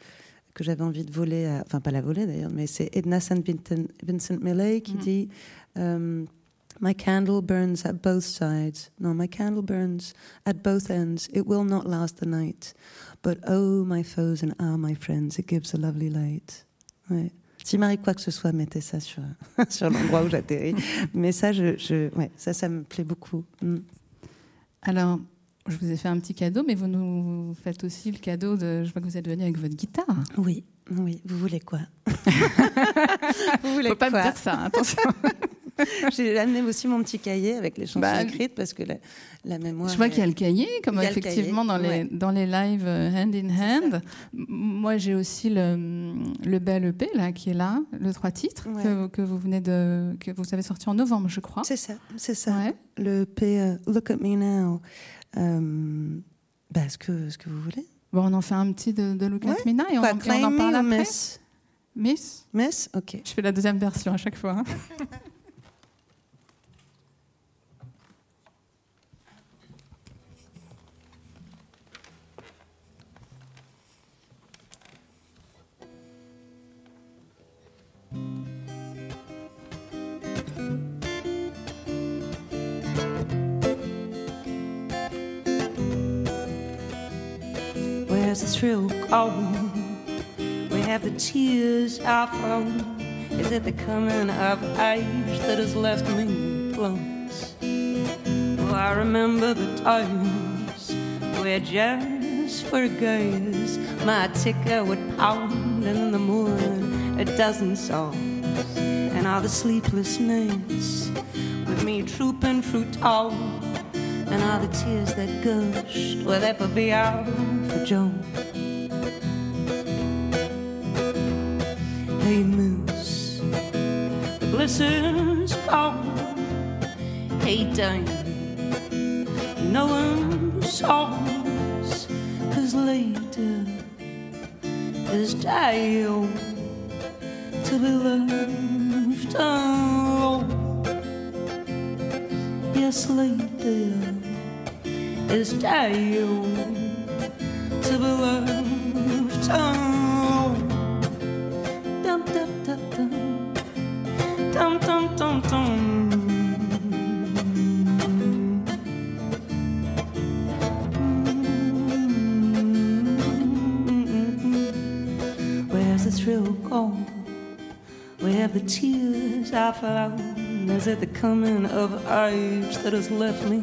que j'avais envie de voler, enfin pas la voler d'ailleurs, mais c'est Edna St. Vincent, Millay qui mm. dit. My candle burns at both sides. No, my candle burns at both ends. It will not last the night. But oh, my foes and ah, my friends, it gives a lovely light. Ouais. Si Marie quoi que ce soit, mettez ça sur, sur l'endroit où j'atterris. Mais ça, je, je, ouais, ça, ça me plaît beaucoup. Mm.
Alors, je vous ai fait un petit cadeau, mais vous nous faites aussi le cadeau de. Je vois que vous êtes venu avec votre guitare.
Oui, oui. Vous voulez quoi?
Vous voulez Faut pas me dire ça, attention.
J'ai amené aussi mon petit cahier avec les chansons bah, écrites parce que la, mémoire.
Je vois qu'il y a le cahier, comme effectivement dans, les, dans les lives euh, hand in hand. Moi, j'ai aussi le, le bel EP là, qui est là, le trois titres que, que, vous venez de. que vous avez sorti en novembre, je crois.
C'est ça, c'est ça. Le EP euh, Look at Me Now. Euh, bah, ce, que, ce que vous voulez.
Bon, on en fait un petit de, Look at Me Now et on, on en parle après.
Miss
Miss?
Miss Ok.
Je fais la deuxième version à chaque fois. Hein.
Where's the thrill gone? Where have the tears are flown?
Is it the coming of age that has left me plumps? Oh, I remember the times where just for gaze my ticker would pound and in the morning a dozen songs and all the sleepless nights with me trooping through town and all the tears that gushed will ever be out for Joan. Hey Moose, the blizzard's gone. Hey Dane, you know I'm songs, cause later is down to be left alone. Yes, later is down to be alone. Dum dum dum dum dum dum dum dum. Where's the thrill gone? Where have the tears I flown? Is it the coming of age that has left me?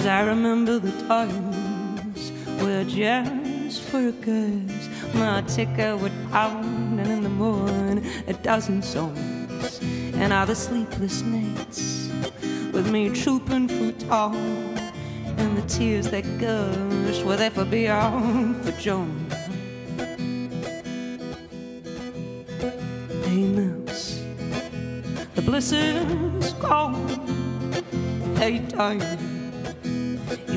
Cause I remember the times where just for a cause my ticker would pound and in the morning a dozen songs and the sleepless nights with me trooping through town and the tears that gushed will ever be out for Joan. Mouse, the bliss is gone. Hey time,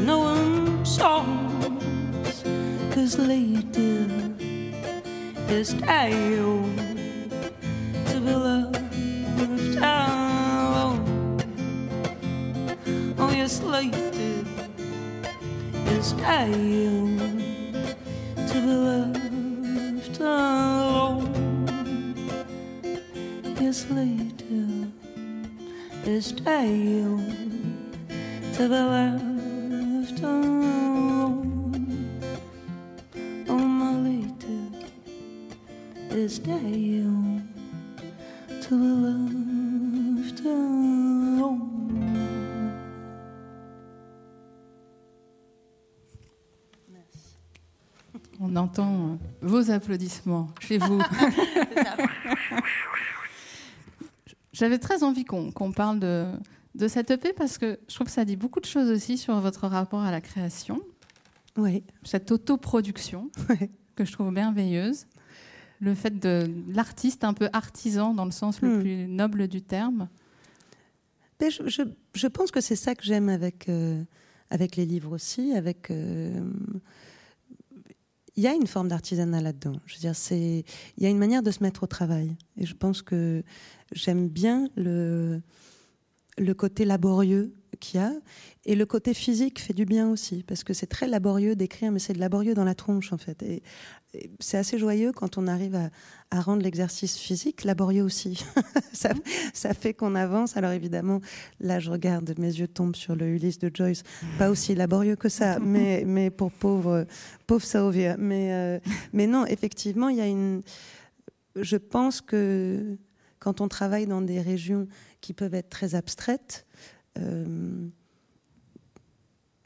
you know I'm songs, cause later is down to be left alone. Oh yes, later is down to be left alone. Yes, later is down to be
vos applaudissements chez vous. J'avais très envie qu'on qu'on parle de, de cette EP parce que je trouve que ça dit beaucoup de choses aussi sur votre rapport à la création,
Oui,
cette autoproduction
Ouais.
que je trouve merveilleuse, le fait de l'artiste un peu artisan dans le sens le
Hmm.
plus noble du terme.
Mais je, je- je pense que c'est ça que j'aime avec, euh, avec les livres aussi. Avec, euh, il y a une forme d'artisanat là-dedans. Je veux dire, c'est, il y a une manière de se mettre au travail. Et je pense que j'aime bien le, le côté laborieux qu'il y a. Et le côté physique fait du bien aussi, parce que c'est très laborieux d'écrire, mais c'est laborieux dans la tronche, en fait. Et, et c'est assez joyeux quand on arrive à, à rendre l'exercice physique laborieux aussi. ça, ça fait qu'on avance. Alors évidemment, là, je regarde, mes yeux tombent sur le Ulysse de Joyce. Pas aussi laborieux que ça, mais, mais pour pauvre, pauvre. Mais, euh, mais non, effectivement, il y a une. Je pense que quand on travaille dans des régions qui peuvent être très abstraites, euh,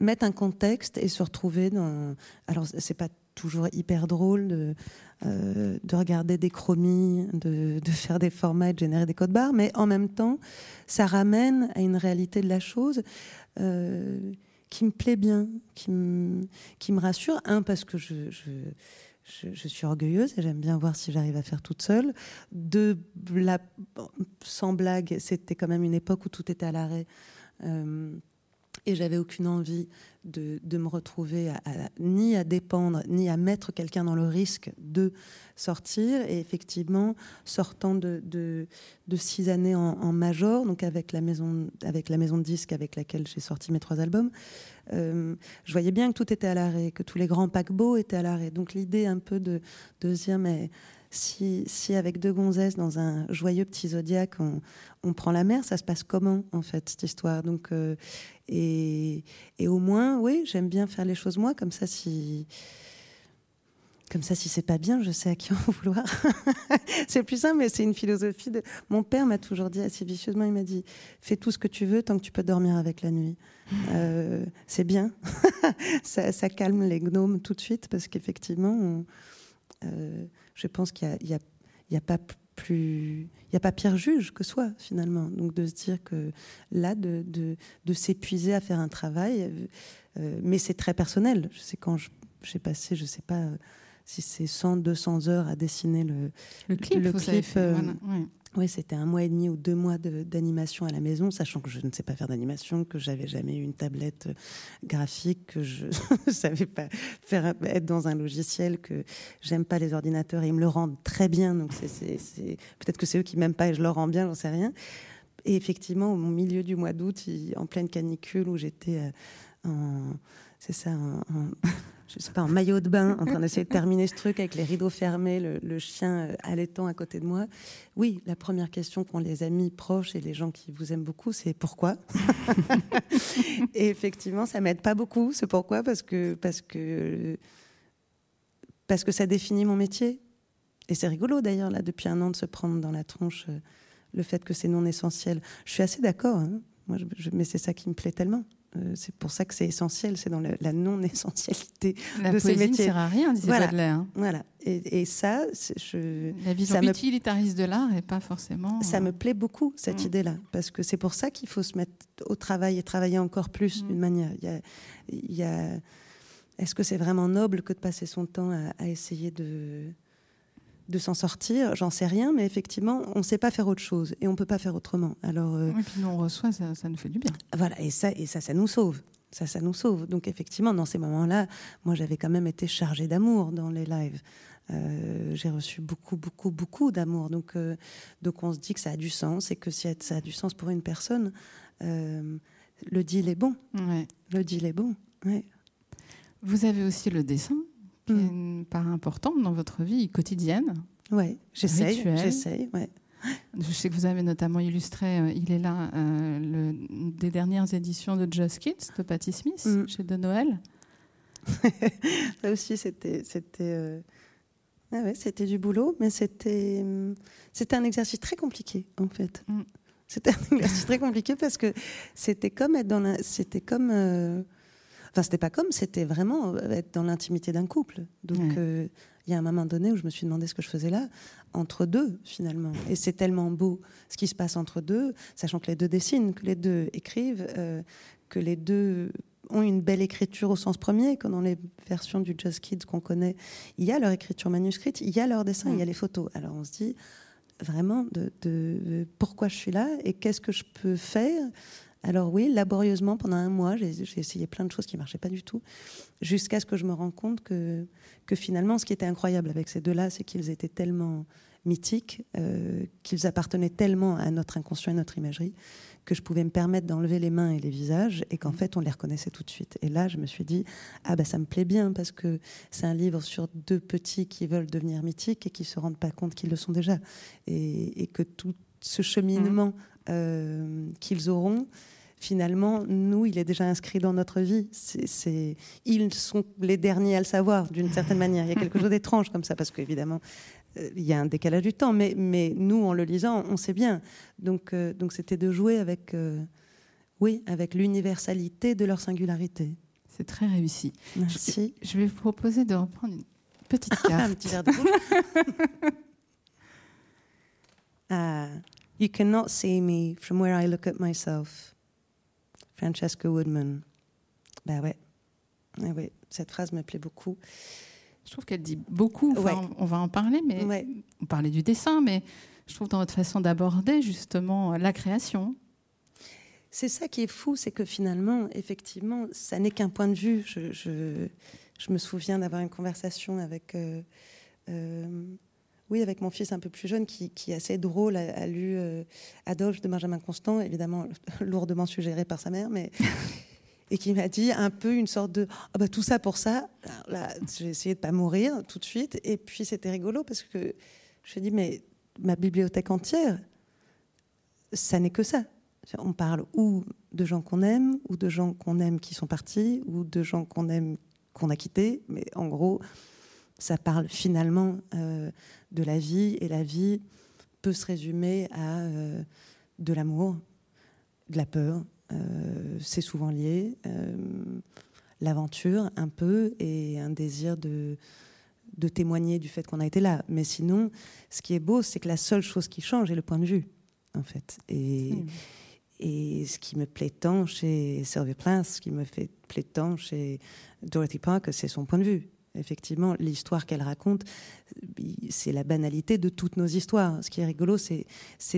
mettre un contexte et se retrouver dans. Alors, c'est pas toujours hyper drôle de, euh, de regarder des chromies, de, de faire des formats, et de générer des codes barres, mais en même temps, ça ramène à une réalité de la chose euh, qui me plaît bien, qui me, qui me rassure. Un, parce que je, je, je, suis orgueilleuse et j'aime bien voir si j'arrive à faire toute seule. Deux, sans blague, c'était quand même une époque où tout était à l'arrêt. Euh, et j'avais aucune envie de, me retrouver ni à dépendre, ni à mettre quelqu'un dans le risque de sortir. Et effectivement, sortant de, six années en, major, donc avec la maison, de disques avec laquelle j'ai sorti mes trois albums, euh, je voyais bien que tout était à l'arrêt, que tous les grands paquebots étaient à l'arrêt. Donc l'idée un peu de, de dire, mais si, si avec deux gonzesses dans un joyeux petit zodiaque, on, on prend la mer, ça se passe comment en fait cette histoire? Donc euh, et, et au moins, oui, j'aime bien faire les choses moi, comme ça si Comme ça, si c'est pas bien, je sais à qui en vouloir. c'est plus simple, mais c'est une philosophie de. Mon père m'a toujours dit assez vicieusement il m'a dit fais tout ce que tu veux tant que tu peux dormir avec la nuit. Euh, c'est bien. ça, calme les gnomes tout de suite parce qu'effectivement, euh, je pense qu'il n'y a, a, pas plus. Il n'y a pas pire juge que soi, finalement. Donc, de se dire que là, de, de, de s'épuiser à faire un travail, euh, mais c'est très personnel. Je sais quand j'ai passé, je ne sais pas si c'est 100, 200 heures à dessiner le,
le clip. Le clip
oui, c'était un mois et demi ou deux mois d'animation à la maison, sachant que je ne sais pas faire d'animation, que j'avais jamais eu une tablette euh, graphique, que je ne savais pas être dans un logiciel, que j'aime pas les ordinateurs et ils me le rendent très bien. Donc peut-être que c'est eux qui m'aiment pas et je leur rends bien, j'en sais rien. Et effectivement, au milieu du mois d'août, en pleine canicule, où j'étais euh, en, c'est ça, en, je sais pas, en maillot de bain, en train d'essayer de terminer ce truc avec les rideaux fermés, le, chien euh, allaitant à côté de moi. Oui, la première question qu'ont les amis proches et les gens qui vous aiment beaucoup, c'est pourquoi? Et effectivement, ça m'aide pas beaucoup. C'est pourquoi Parce que, parce que, parce que ça définit mon métier. Et c'est rigolo d'ailleurs, là, depuis un an, de se prendre dans la tronche euh, le fait que c'est non essentiel. Je suis assez d'accord, hein. Moi, mais c'est ça qui me plaît tellement. Euh, c'est pour ça que c'est essentiel, c'est dans la non-essentialité de ces métiers.
ne sert à rien, disait voilà. Baudelaire. Hein.
Voilà. Et, ça, je,
la vision ça utilitariste de l'art et pas forcément.
Ça me plaît beaucoup cette mm. idée-là, parce que c'est pour ça qu'il faut se mettre au travail et travailler encore plus mm. d'une manière. Il y a, Est-ce que c'est vraiment noble que de passer son temps à essayer de de s'en sortir, j'en sais rien, mais effectivement, on ne sait pas faire autre chose et on ne peut pas faire autrement. Alors,
euh, et puis nous, on reçoit, ça, nous fait du bien.
Voilà, et ça, et ça, ça nous sauve. Ça, ça nous sauve. Donc effectivement, dans ces moments-là, moi, j'avais quand même été chargée d'amour dans les lives. Euh, j'ai reçu beaucoup, beaucoup, beaucoup d'amour. Donc, euh, donc on se dit que ça a du sens et que si ça a du sens pour une personne, le deal est bon. Le deal est bon.
Vous avez aussi le dessin qui mm. une part importante dans votre vie quotidienne.
Oui, j'essaye. J'essaye, ouais.
Je sais que vous avez notamment illustré, euh, il est là, euh, le, des dernières éditions de Just Kids de Patti Smith mm. chez De Noël.
Ça aussi, c'était, c'était, euh, ah ouais, c'était du boulot, mais c'était, c'était un exercice très compliqué en fait. Mm. C'était un exercice très compliqué parce que c'était comme être dans la, c'était comme Enfin, c'était pas comme, c'était vraiment euh, être dans l'intimité d'un couple. Donc, euh, il y a un moment donné où je me suis demandé ce que je faisais là, entre deux, finalement. Et c'est tellement beau ce qui se passe entre deux, sachant que les deux dessinent, que les deux écrivent, euh, que les deux ont une belle écriture au sens premier, comme dans les versions du Just Kids qu'on connaît. Il y a leur écriture manuscrite, il y a leur dessin, il y a les photos. Alors, on se dit vraiment de pourquoi je suis là et qu'est-ce que je peux faire alors oui, laborieusement, pendant un mois, j'ai essayé plein de choses qui ne marchaient pas du tout, jusqu'à ce que je me rende compte que, que finalement, ce qui était incroyable avec ces deux-là, c'est qu'ils étaient tellement mythiques, euh, qu'ils appartenaient tellement à notre inconscient et notre imagerie, que je pouvais me permettre d'enlever les mains et les visages, et qu'en mmh. fait, on les reconnaissait tout de suite. Et là, je me suis dit, ah bah ça me plaît bien, parce que c'est un livre sur deux petits qui veulent devenir mythiques et qui ne se rendent pas compte qu'ils le sont déjà. Et, que tout ce cheminement... Euh, qu'ils auront, finalement, nous, il est déjà inscrit dans notre vie. C'est, ils sont les derniers à le savoir, d'une certaine manière. Il y a quelque chose d'étrange comme ça, parce qu'évidemment, euh, il y a un décalage du temps, mais, mais nous, en le lisant, on sait bien. Donc, euh, donc c'était de jouer avec, oui, avec l'universalité de leur singularité.
C'est très réussi.
Merci.
Je, je, vais vous proposer de reprendre une petite carte. un
petit verre de ah. You cannot see me from where I look at myself. Francesca Woodman. Ben ouais. Ben ouais. Cette phrase me plaît beaucoup.
Je trouve qu'elle dit beaucoup. On va en parler, mais on parlait du dessin, mais je trouve dans votre façon d'aborder justement la création.
C'est ça qui est fou, c'est que finalement, effectivement, ça n'est qu'un point de vue. Je, je, je me souviens d'avoir une conversation avec euh, euh, oui, avec mon fils un peu plus jeune qui, est assez drôle, a, lu euh, Adolphe de Benjamin Constant, évidemment lourdement suggéré par sa mère, mais et qui m'a dit un peu une sorte de ah bah tout ça pour ça. là, j'ai essayé de pas mourir tout de suite, et puis c'était rigolo parce que je me dit mais ma bibliothèque entière, ça n'est que ça. On parle ou de gens qu'on aime, ou de gens qu'on aime qui sont partis, ou de gens qu'on aime qu'on a quittés, mais en gros ça parle finalement de la vie, et la vie peut se résumer à de l'amour, de la peur, c'est souvent lié, l'aventure un peu, et un désir de de témoigner du fait qu'on a été là. Mais sinon, ce qui est beau, c'est que la seule chose qui change est le point de vue, en fait. Et, hmm. et ce qui me plaît tant chez Sylvia Plath, ce qui me fait plaît tant chez Dorothy Parker, c'est son point de vue. Effectivement, l'histoire qu'elle raconte, c'est la banalité de toutes nos histoires. Ce qui est rigolo, c'est,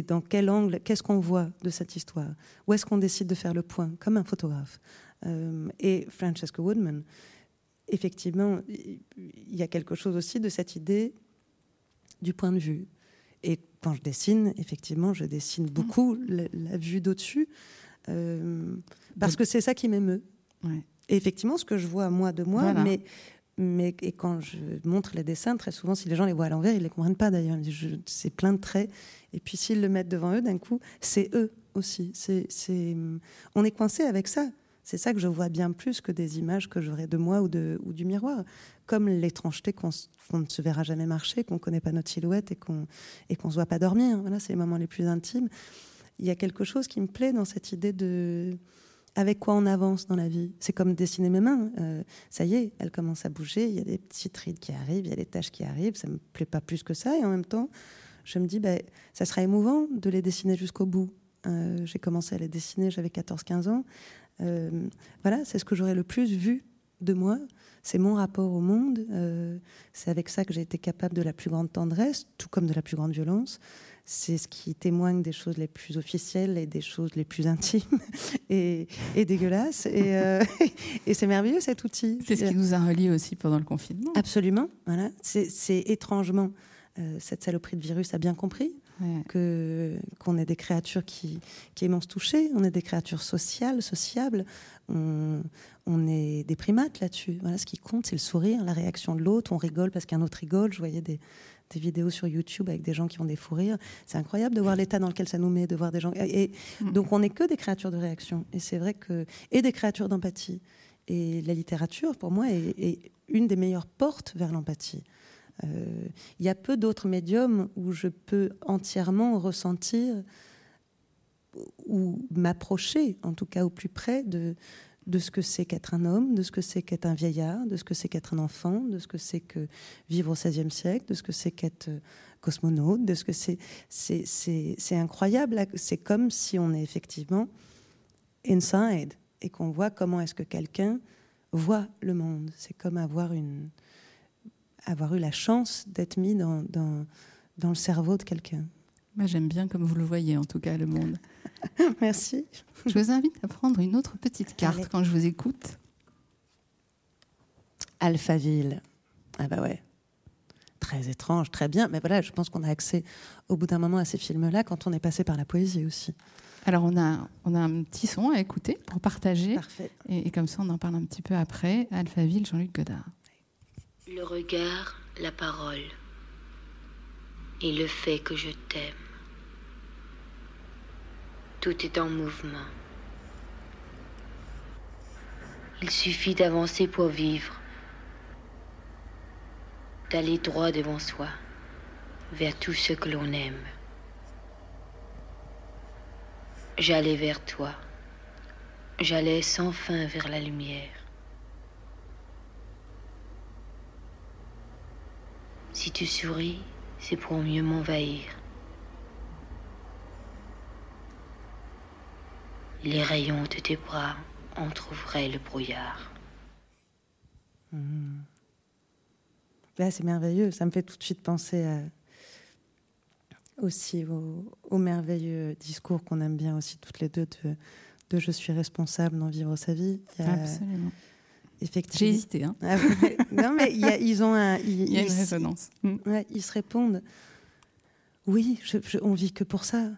dans quel angle, qu'est-ce qu'on voit de cette histoire? Où est-ce qu'on décide de faire le point, comme un photographe euh, Et Francesca Woodman, effectivement, il y a quelque chose aussi de cette idée du point de vue. Et quand je dessine, effectivement, je dessine mm. beaucoup la, vue d'au-dessus, euh, parce que c'est ça qui m'émeut. Et effectivement, ce que je vois moi de moi, mais, mais et quand je montre les dessins, très souvent, si les gens les voient à l'envers, ils ne les comprennent pas d'ailleurs. C'est plein de traits. Et puis s'ils le mettent devant eux, d'un coup, c'est eux aussi. C'est, on est coincé avec ça. C'est ça que je vois bien plus que des images que j'aurais de moi ou, du miroir. Comme l'étrangeté qu'on ne se verra jamais marcher, qu'on ne connaît pas notre silhouette et qu'on qu'on se voit pas dormir. Voilà, c'est les moments les plus intimes. Il y a quelque chose qui me plaît dans cette idée de avec quoi on avance dans la vie. C'est comme dessiner mes mains. Euh, ça y est, elles commencent à bouger. Il y a des petites rides qui arrivent, il y a des taches qui arrivent. Ça me plaît pas plus que ça. Et en même temps, je me dis, ben, ça sera émouvant de les dessiner jusqu'au bout. Euh, j'ai commencé à les dessiner, j'avais 14-15 ans. Euh, voilà, c'est ce que j'aurais le plus vu de moi. C'est mon rapport au monde. C'est avec ça que j'ai été capable de la plus grande tendresse, tout comme de la plus grande violence. C'est ce qui témoigne des choses les plus officielles et des choses les plus intimes et, dégueulasses. Euh, et, c'est merveilleux cet outil.
C'est ce qui nous a reliés aussi pendant le confinement.
Absolument. Voilà. C'est étrangement cette saloperie de virus a bien compris que qu'on est des créatures qui, qui aimons se toucher, on est des créatures sociales, sociables, on, on est des primates là-dessus. Voilà, ce qui compte, c'est le sourire, la réaction de l'autre. On rigole parce qu'un autre rigole. Je voyais des, des, vidéos sur YouTube avec des gens qui ont des fous rires. C'est incroyable de voir l'état dans lequel ça nous met, de voir des gens. Et, mm. donc, on n'est que des créatures de réaction. Et c'est vrai que et des créatures d'empathie. Et la littérature, pour moi, est, est une des meilleures portes vers l'empathie. Euh, il y a peu d'autres médiums où je peux entièrement ressentir ou m'approcher, en tout cas au plus près, de, de ce que c'est qu'être un homme, de ce que c'est qu'être un vieillard, de ce que c'est qu'être un enfant, de ce que c'est que vivre au XVIe siècle, de ce que c'est qu'être euh, cosmonaute, de ce que c'est. C'est incroyable. C'est comme si on est effectivement inside et qu'on voit comment est-ce que quelqu'un voit le monde. C'est comme avoir eu la chance d'être mis dans, le cerveau de quelqu'un.
Moi, j'aime bien comme vous le voyez, en tout cas, le monde.
Merci.
Je vous invite à prendre une autre petite carte quand je vous écoute.
Alphaville. Ah bah ouais. Très étrange, très bien. Mais voilà, je pense qu'on a accès au bout d'un moment à ces films-là quand on est passé par la poésie aussi.
Alors on a, on a un petit son à écouter pour partager.
Parfait.
Et, et comme ça, on en parle un petit peu après. Alphaville, Jean-Luc Godard.
Le regard, la parole et le fait que je t'aime. Tout est en mouvement. Il suffit d'avancer pour vivre, d'aller droit devant soi, vers tout ce que l'on aime. J'allais vers toi, j'allais sans fin vers la lumière. Si tu souris, c'est pour mieux m'envahir. Les rayons de tes bras entr'ouvraient le brouillard.
Mmh. Là, c'est merveilleux. Ça me fait tout de suite penser aussi au, merveilleux discours qu'on aime bien aussi toutes les deux de, de Je suis responsable d'en vivre sa vie.
Absolument. J'ai hésité. Hein. Ah
non, mais ils ont un.
Il y a une résonance.
Ils se répondent. Oui, je, on vit que pour ça.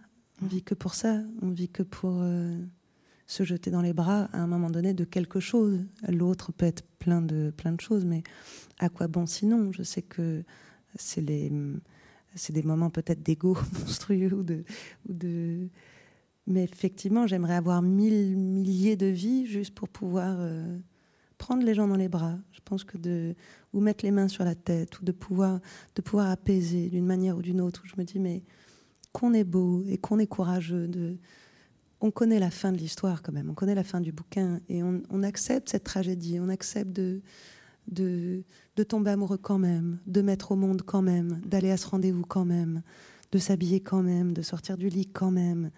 On vit que pour ça. On vit que pour euh, se jeter dans les bras à un moment donné de quelque chose. L'autre peut être plein de plein de choses, mais à quoi bon sinon? Je sais que c'est des moments peut-être d'ego monstrueux ou de, ou de mais effectivement, j'aimerais avoir mille milliers de vies juste pour pouvoir. Euh, prendre les gens dans les bras. Je pense que de ou mettre les mains sur la tête ou de pouvoir de pouvoir apaiser d'une manière ou d'une autre. Où je me dis mais qu'on est beau et qu'on est courageux. De, on connaît la fin de l'histoire quand même. On connaît la fin du bouquin et on, on accepte cette tragédie. On accepte de de, de tomber amoureux quand même, de mettre au monde quand même, d'aller à ce rendez-vous quand même, de s'habiller quand même, de sortir du lit quand même.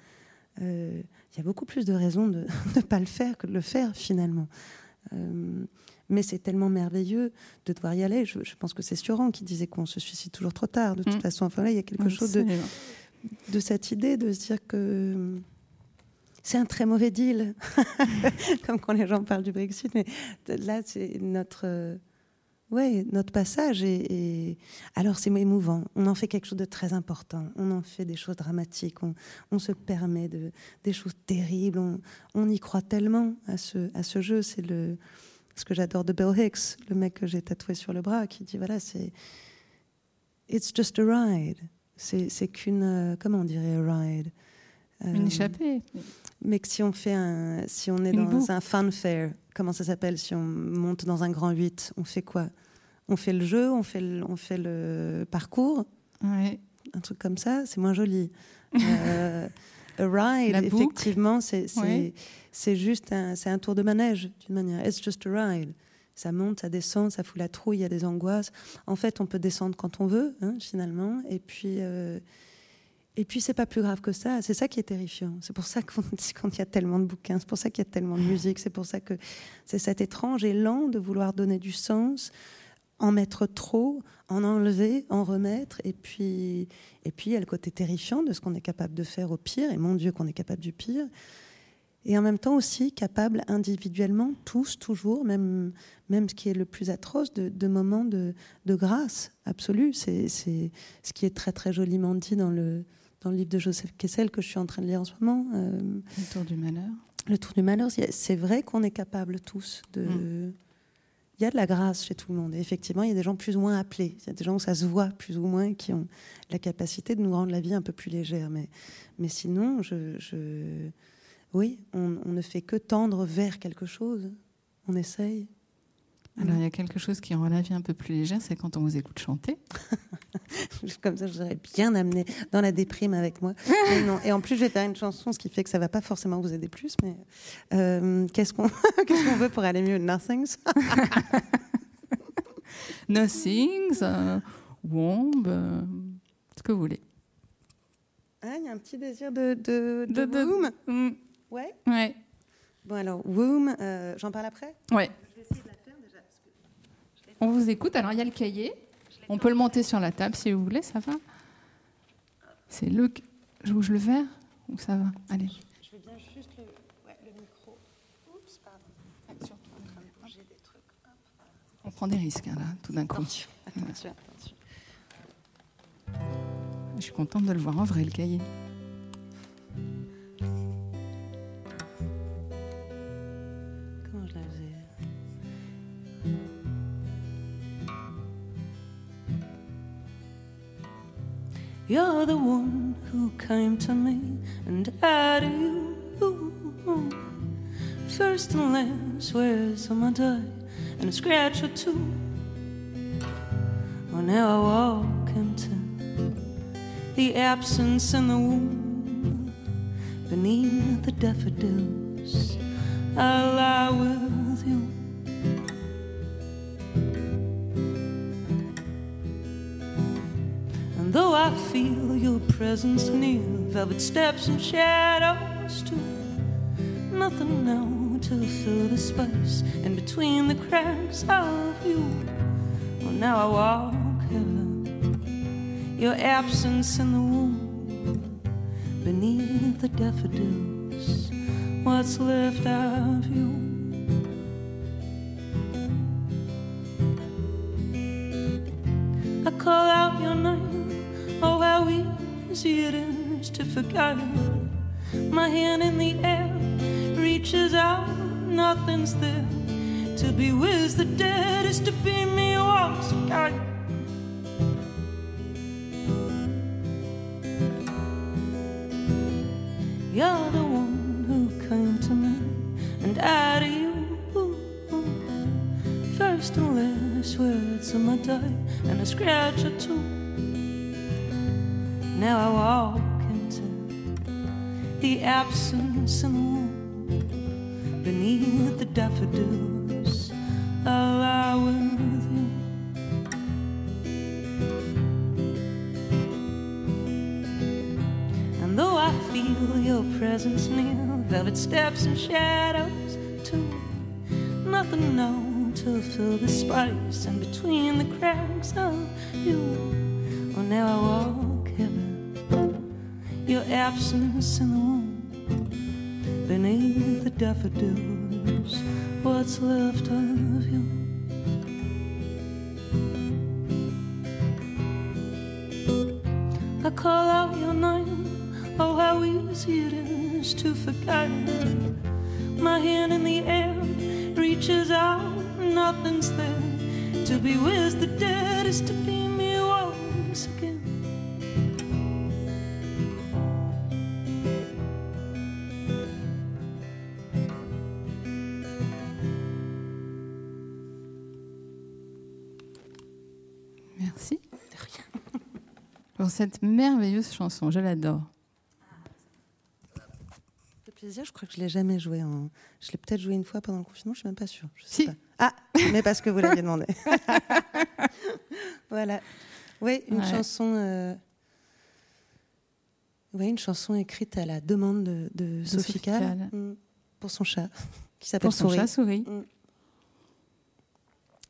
Euh, il y a beaucoup plus de raisons de ne pas le faire que de le faire finalement. Euh, mais c'est tellement merveilleux de devoir y aller. Je, pense que c'est Sioran qui disait qu'on se suicide toujours trop tard. De toute mm. façon, enfin là, il y a quelque chose de, de cette idée de se dire que c'est un très mauvais deal, comme quand les gens parlent du Brexit. Mais là, c'est notre, ouais, notre passage. Et, alors, c'est émouvant. On en fait quelque chose de très important. On en fait des choses dramatiques. On, se permet de, des choses terribles. On, y croit tellement à ce, à ce jeu. C'est le ce que j'adore de Bill Hicks, le mec que j'ai tatoué sur le bras, qui dit voilà, c'est It's just a ride. C'est qu'une. Euh, comment on dirait ride?
Une euh, échappée
mais que si on fait un, si on est dans un fanfare, comment ça s'appelle? Si on monte dans un grand 8, on fait quoi? On fait le jeu, on fait le, on fait le parcours, un truc comme ça, c'est moins joli. euh, a ride, effectivement, c'est c'est juste un, un tour de manège d'une manière. It's just a ride. Ça monte, ça descend, ça fout la trouille, il y a des angoisses. En fait, on peut descendre quand on veut, hein, finalement. Et puis, euh, et puis, c'est pas plus grave que ça. C'est ça qui est terrifiant. C'est pour ça qu'on il y a tellement de bouquins, c'est pour ça qu'il y a tellement de musique, c'est pour ça que c'est cet étrange élan de vouloir donner du sens, en mettre trop, en enlever, en remettre. Et puis, et puis, il y a le côté terrifiant de ce qu'on est capable de faire au pire. Et mon Dieu, qu'on est capable du pire. Et en même temps aussi capable individuellement, tous, toujours, même, même ce qui est le plus atroce, de, de moments de, de grâce absolue. C'est ce qui est très, très joliment dit dans le dans le livre de Joseph Kessel que je suis en train de lire en ce moment.
Euh, le Tour du Malheur.
Le Tour du Malheur, c'est vrai qu'on est capable tous de. Mm. Il y a de la grâce chez tout le monde. Et effectivement, il y a des gens plus ou moins appelés. Il y a des gens où ça se voit plus ou moins qui ont la capacité de nous rendre la vie un peu plus légère. Mais, mais sinon, je, je... oui, on, on ne fait que tendre vers quelque chose. On essaye.
Alors, il y a quelque chose qui rend la vie un peu plus légère, c'est quand on vous écoute chanter.
Comme ça, je vous aurais bien amené dans la déprime avec moi. non. Et en plus, je vais faire une chanson, ce qui fait que ça va pas forcément vous aider plus. Mais euh, qu'est-ce qu'on qu veut pour aller mieux? Nothings?
Nothings, euh, Womb, euh, ce que vous voulez.
Ah, il y a un petit désir de, de, de.
Mm.
Ouais.
Ouais.
Bon, alors, Womb, euh, j'en parle après
Ouais. On vous écoute. Alors, il y a le cahier. On peut le monter sur la table si vous voulez, ça va C'est le. Je bouge le verre ou ça va Allez.
Je veux bien juste le, ouais, le micro. Oups, pardon.
des trucs. On prend des risques hein, là, tout d'un coup.
Attention, attention, attention.
Je suis contente de le voir en vrai, le cahier.
You're the one who came to me and I you. First and last, where's my die and a scratch or two. Well, now I walk into the absence in the womb beneath the daffodils. I lie with I feel your presence near, velvet steps and shadows too. Nothing now to fill the space in between the cracks of you. Well, now I walk heaven, your absence in the womb, beneath the daffodils. What's left of you? I call out easy it is to forget. My hand in the air reaches out, nothing's there. To be with the dead is to be me once again. You're the one who came to me, and I to you. choice words on my die and a scratch or two. Now I walk into the absence in the room beneath the daffodils. I'll lie with you. And though I feel your presence near, velvet steps and shadows too, nothing known to fill the space and between the cracks of you. Oh, now I walk heaven, your absence in the room beneath the daffodils. What's left of you? I call out your name. Oh, how easy it is to forget. My hand in the air reaches out, nothing's there. To be with the dead is to be
cette merveilleuse chanson, je l'adore.
Le plaisir, je crois que je l'ai jamais joué. En... Je l'ai peut-être joué une fois pendant le confinement, je suis même pas sûre. Je sais
Si.
pas. Ah, mais parce que vous l'aviez demandé. voilà. Oui, une
Ouais.
chanson. euh, Oui, une chanson écrite à la demande de, de Sophie Calle. mm, pour son chat, qui s'appelle
Pour son
Souris.
chat souris.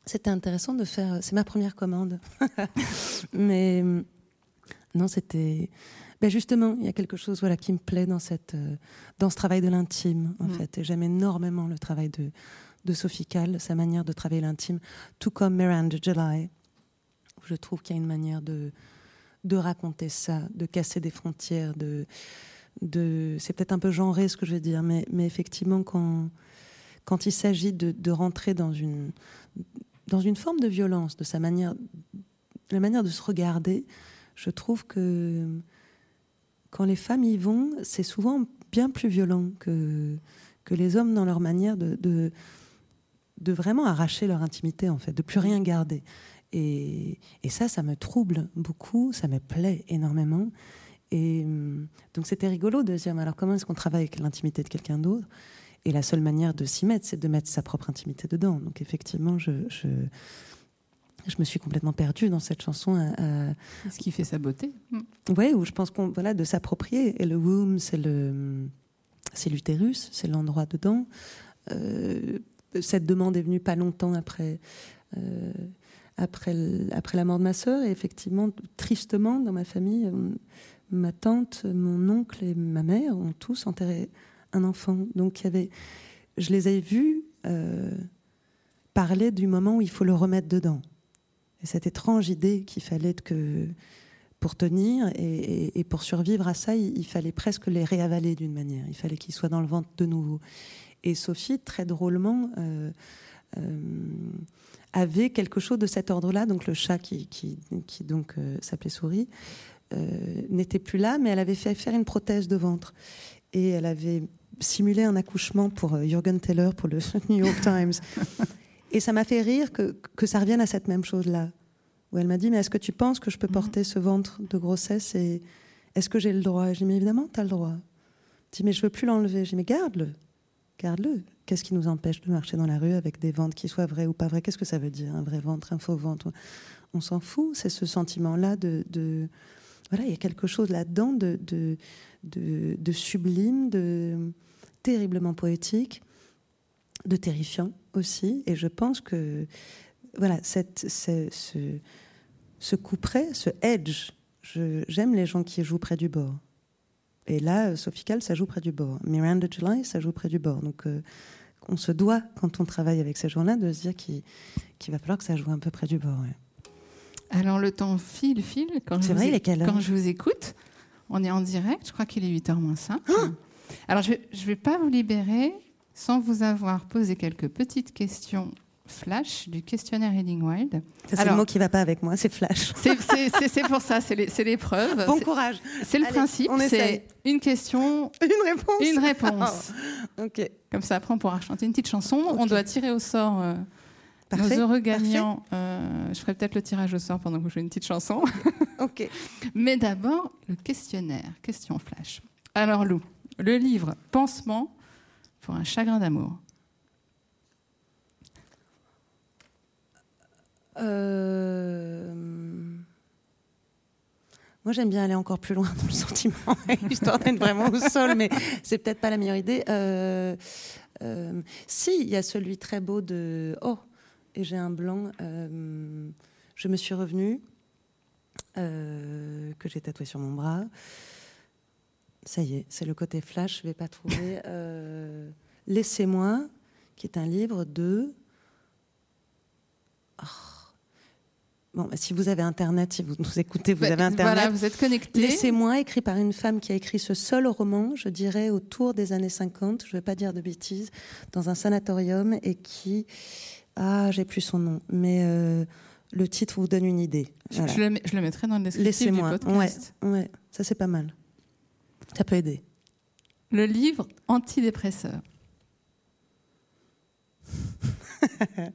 C'était intéressant de faire. C'est ma première commande. Mais euh, non, c'était. Ben justement, il y a quelque chose voilà, qui me plaît dans, cette, euh, dans ce travail de l'intime, en
Mm.
fait. Et j'aime énormément le travail de, de Sophie Calle, sa manière de travailler l'intime, tout comme Miranda July, où je trouve qu'il y a une manière de, de raconter ça, de casser des frontières, de. de c'est peut-être un peu genré ce que je veux dire, mais, mais effectivement, quand, quand il s'agit de, de rentrer dans une, dans une forme de violence, de sa manière, la manière de se regarder, je trouve que quand les femmes y vont, c'est souvent bien plus violent que, que les hommes dans leur manière de, de, vraiment arracher leur intimité, en fait, de plus rien garder. Et, et ça, ça me trouble beaucoup, ça me plaît énormément. Et donc c'était rigolo de dire, mais alors comment est-ce qu'on travaille avec l'intimité de quelqu'un d'autre? Et la seule manière de s'y mettre, c'est de mettre sa propre intimité dedans. Donc effectivement, je, je me suis complètement perdue dans cette chanson. à-
C'est ce qui fait sa beauté. Mm.
Ouais, où je pense qu'on voilà de s'approprier. Et le womb, c'est le c'est l'utérus, c'est l'endroit dedans. Euh, cette demande est venue pas longtemps après euh, après après la mort de ma sœur. Et effectivement, tristement, dans ma famille, euh, ma tante, mon oncle et ma mère ont tous enterré un enfant. Donc il y avait, je les ai vus euh, parler du moment où il faut le remettre dedans. Et cette étrange idée qu'il fallait que pour tenir et, pour survivre à ça, il, fallait presque les réavaler d'une manière. Il fallait qu'ils soient dans le ventre de nouveau. Et Sophie, très drôlement, euh, euh, avait quelque chose de cet ordre-là. Donc le chat qui, qui, donc euh, s'appelait Souris n'était plus là, mais elle avait fait faire une prothèse de ventre et elle avait simulé un accouchement pour Jürgen Teller pour le New York Times. Et ça m'a fait rire que, que ça revienne à cette même chose-là. Où elle m'a dit, mais est-ce que tu penses que je peux porter ce ventre de grossesse et est-ce que j'ai le droit? J'ai dit, mais évidemment, tu as le droit. Elle dit, mais je veux plus l'enlever. J'ai dit, mais garde-le. Garde-le. Qu'est-ce qui nous empêche de marcher dans la rue avec des ventres qui soient vrais ou pas vrais? Qu'est-ce que ça veut dire, un vrai ventre, un faux ventre? On s'en fout. C'est ce sentiment-là de, de- Voilà, il y a quelque chose là-dedans de, de, de, de sublime, de terriblement poétique, de terrifiant aussi. Et je pense que voilà, cette, ce, ce, ce coup près, ce edge, je- j'aime les gens qui jouent près du bord. Et là, euh, Sophie ça joue près du bord. Miranda July, ça joue près du bord. Donc, euh, on se doit, quand on travaille avec ces gens-là, de se dire qu'il qu'il va falloir que ça joue un peu près du bord. ouais.
Alors le temps file, file. Quand je vous
vrai,
é-
il est quelle heure?
Quand je vous écoute, on est en direct. Je crois qu'il est 8h moins 5.
Ah
Alors je ne vais pas vous libérer sans vous avoir posé quelques petites questions flash du questionnaire Reading Wild.
C'est le mot qui va pas avec moi, c'est flash.
C'est- pour ça, c'est l'épreuve.
Bon courage.
C'est le
Allez,
principe, c'est une question,
Une réponse.
une réponse.
Ok.
Comme ça, après, on pourra chanter une petite chanson. On doit tirer au sort euh,
Parfait.
Nos heureux gagnants, euh, je ferai peut-être le tirage au sort pendant que je joue une petite chanson.
Ok.
Mais d'abord, le questionnaire, question flash. Alors Lou, le livre Pansement pour un chagrin d'amour.
Euh, Moi, j'aime bien aller encore plus loin dans le sentiment, histoire d'être vraiment au sol, mais c'est peut-être pas la meilleure idée. Euh, euh, si, il y a celui très beau de Oh, et j'ai un blanc. je me suis revenue, que j'ai tatoué sur mon bras. Ça y est, c'est le côté flash, je vais pas trouver. Euh, Laissez-moi, qui est un livre de. Oh. Bon, bah, si vous avez Internet, si vous nous écoutez, vous
Bah,
avez Internet.
Voilà, vous êtes connectés.
Laissez-moi, écrit par une femme qui a écrit ce seul roman, je dirais autour des années 50, je ne vais pas dire de bêtises, dans un sanatorium et qui. Ah, j'ai plus son nom, mais euh, le titre vous donne une idée.
Je,
Voilà.
je le, je le mettrai dans le descriptif du
Laissez-moi. Ouais,
podcast.
ouais, ça c'est pas mal. Ça peut aider.
Le livre Antidépresseur.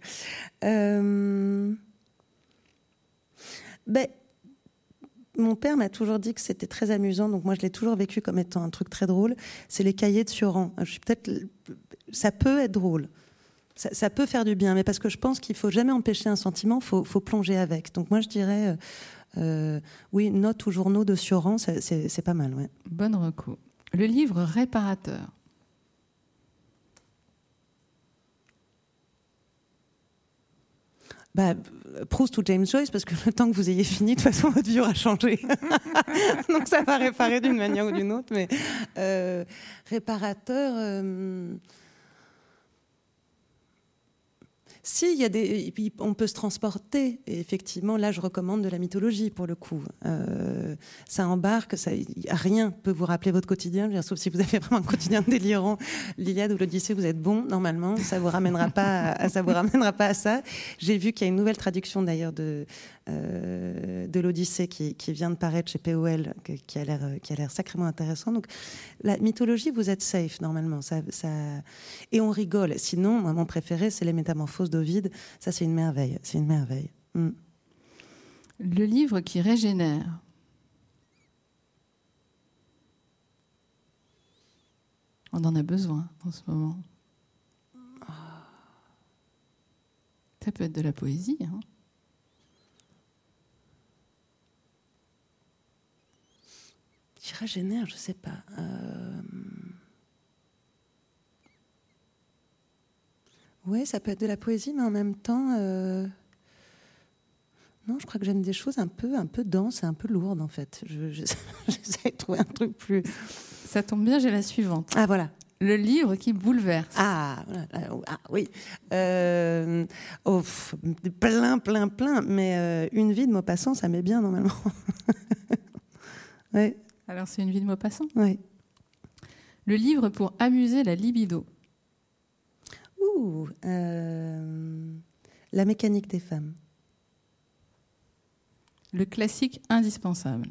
Euh, ben, mon père m'a toujours dit que c'était très amusant, donc moi je l'ai toujours vécu comme étant un truc très drôle. C'est les cahiers de Sioran. Je suis peut-être, ça peut être drôle, ça, ça peut faire du bien, mais parce que je pense qu'il faut jamais empêcher un sentiment, faut, faut plonger avec. Donc moi je dirais, euh, oui, notes ou journaux de Sioran, c'est- pas mal, ouais.
Bonne reco. Le livre Réparateur.
Bah, Proust ou James Joyce, parce que le temps que vous ayez fini, de toute façon, votre vie aura changé. Donc ça va réparer d'une manière ou d'une autre. Mais euh, réparateur. euh, Si, il y a des, on peut se transporter. Et effectivement, là, je recommande de la mythologie pour le coup. Euh, ça embarque, ça, rien peut vous rappeler votre quotidien. Dire, sauf si vous avez vraiment un quotidien délirant, l'Iliade ou l'Odyssée, vous êtes bon normalement. Ça vous ramènera pas, ça vous ramènera pas à ça. J'ai vu qu'il y a une nouvelle traduction d'ailleurs de euh, de l'Odyssée qui, vient de paraître chez POL, qui a l'air qui a l'air sacrément intéressant. Donc la mythologie, vous êtes safe normalement. Et on rigole. Sinon, mon préféré, c'est les Métamorphoses d'Ovide. Ça, c'est une merveille. C'est une merveille. Mm.
Le livre qui régénère. On en a besoin en ce moment. Ça peut être de la poésie. hein.
Qui régénère, je sais pas. Euh... Ouais, ça peut être de la poésie, mais en même temps, euh, non, je crois que j'aime des choses un peu, un peu denses et un peu lourdes en fait. Je- je- J'essaie de trouver un truc plus.
Ça tombe bien, j'ai la suivante.
Ah voilà.
Le livre qui bouleverse.
Ah, voilà. Ah, oui. Euh, oh, plein, plein, plein. Mais euh, une vie de Maupassant, ça met bien normalement. oui,
Alors c'est une vie de Maupassant?
oui.
Le livre pour amuser la libido.
Ouh, euh, la mécanique des femmes.
Le classique indispensable.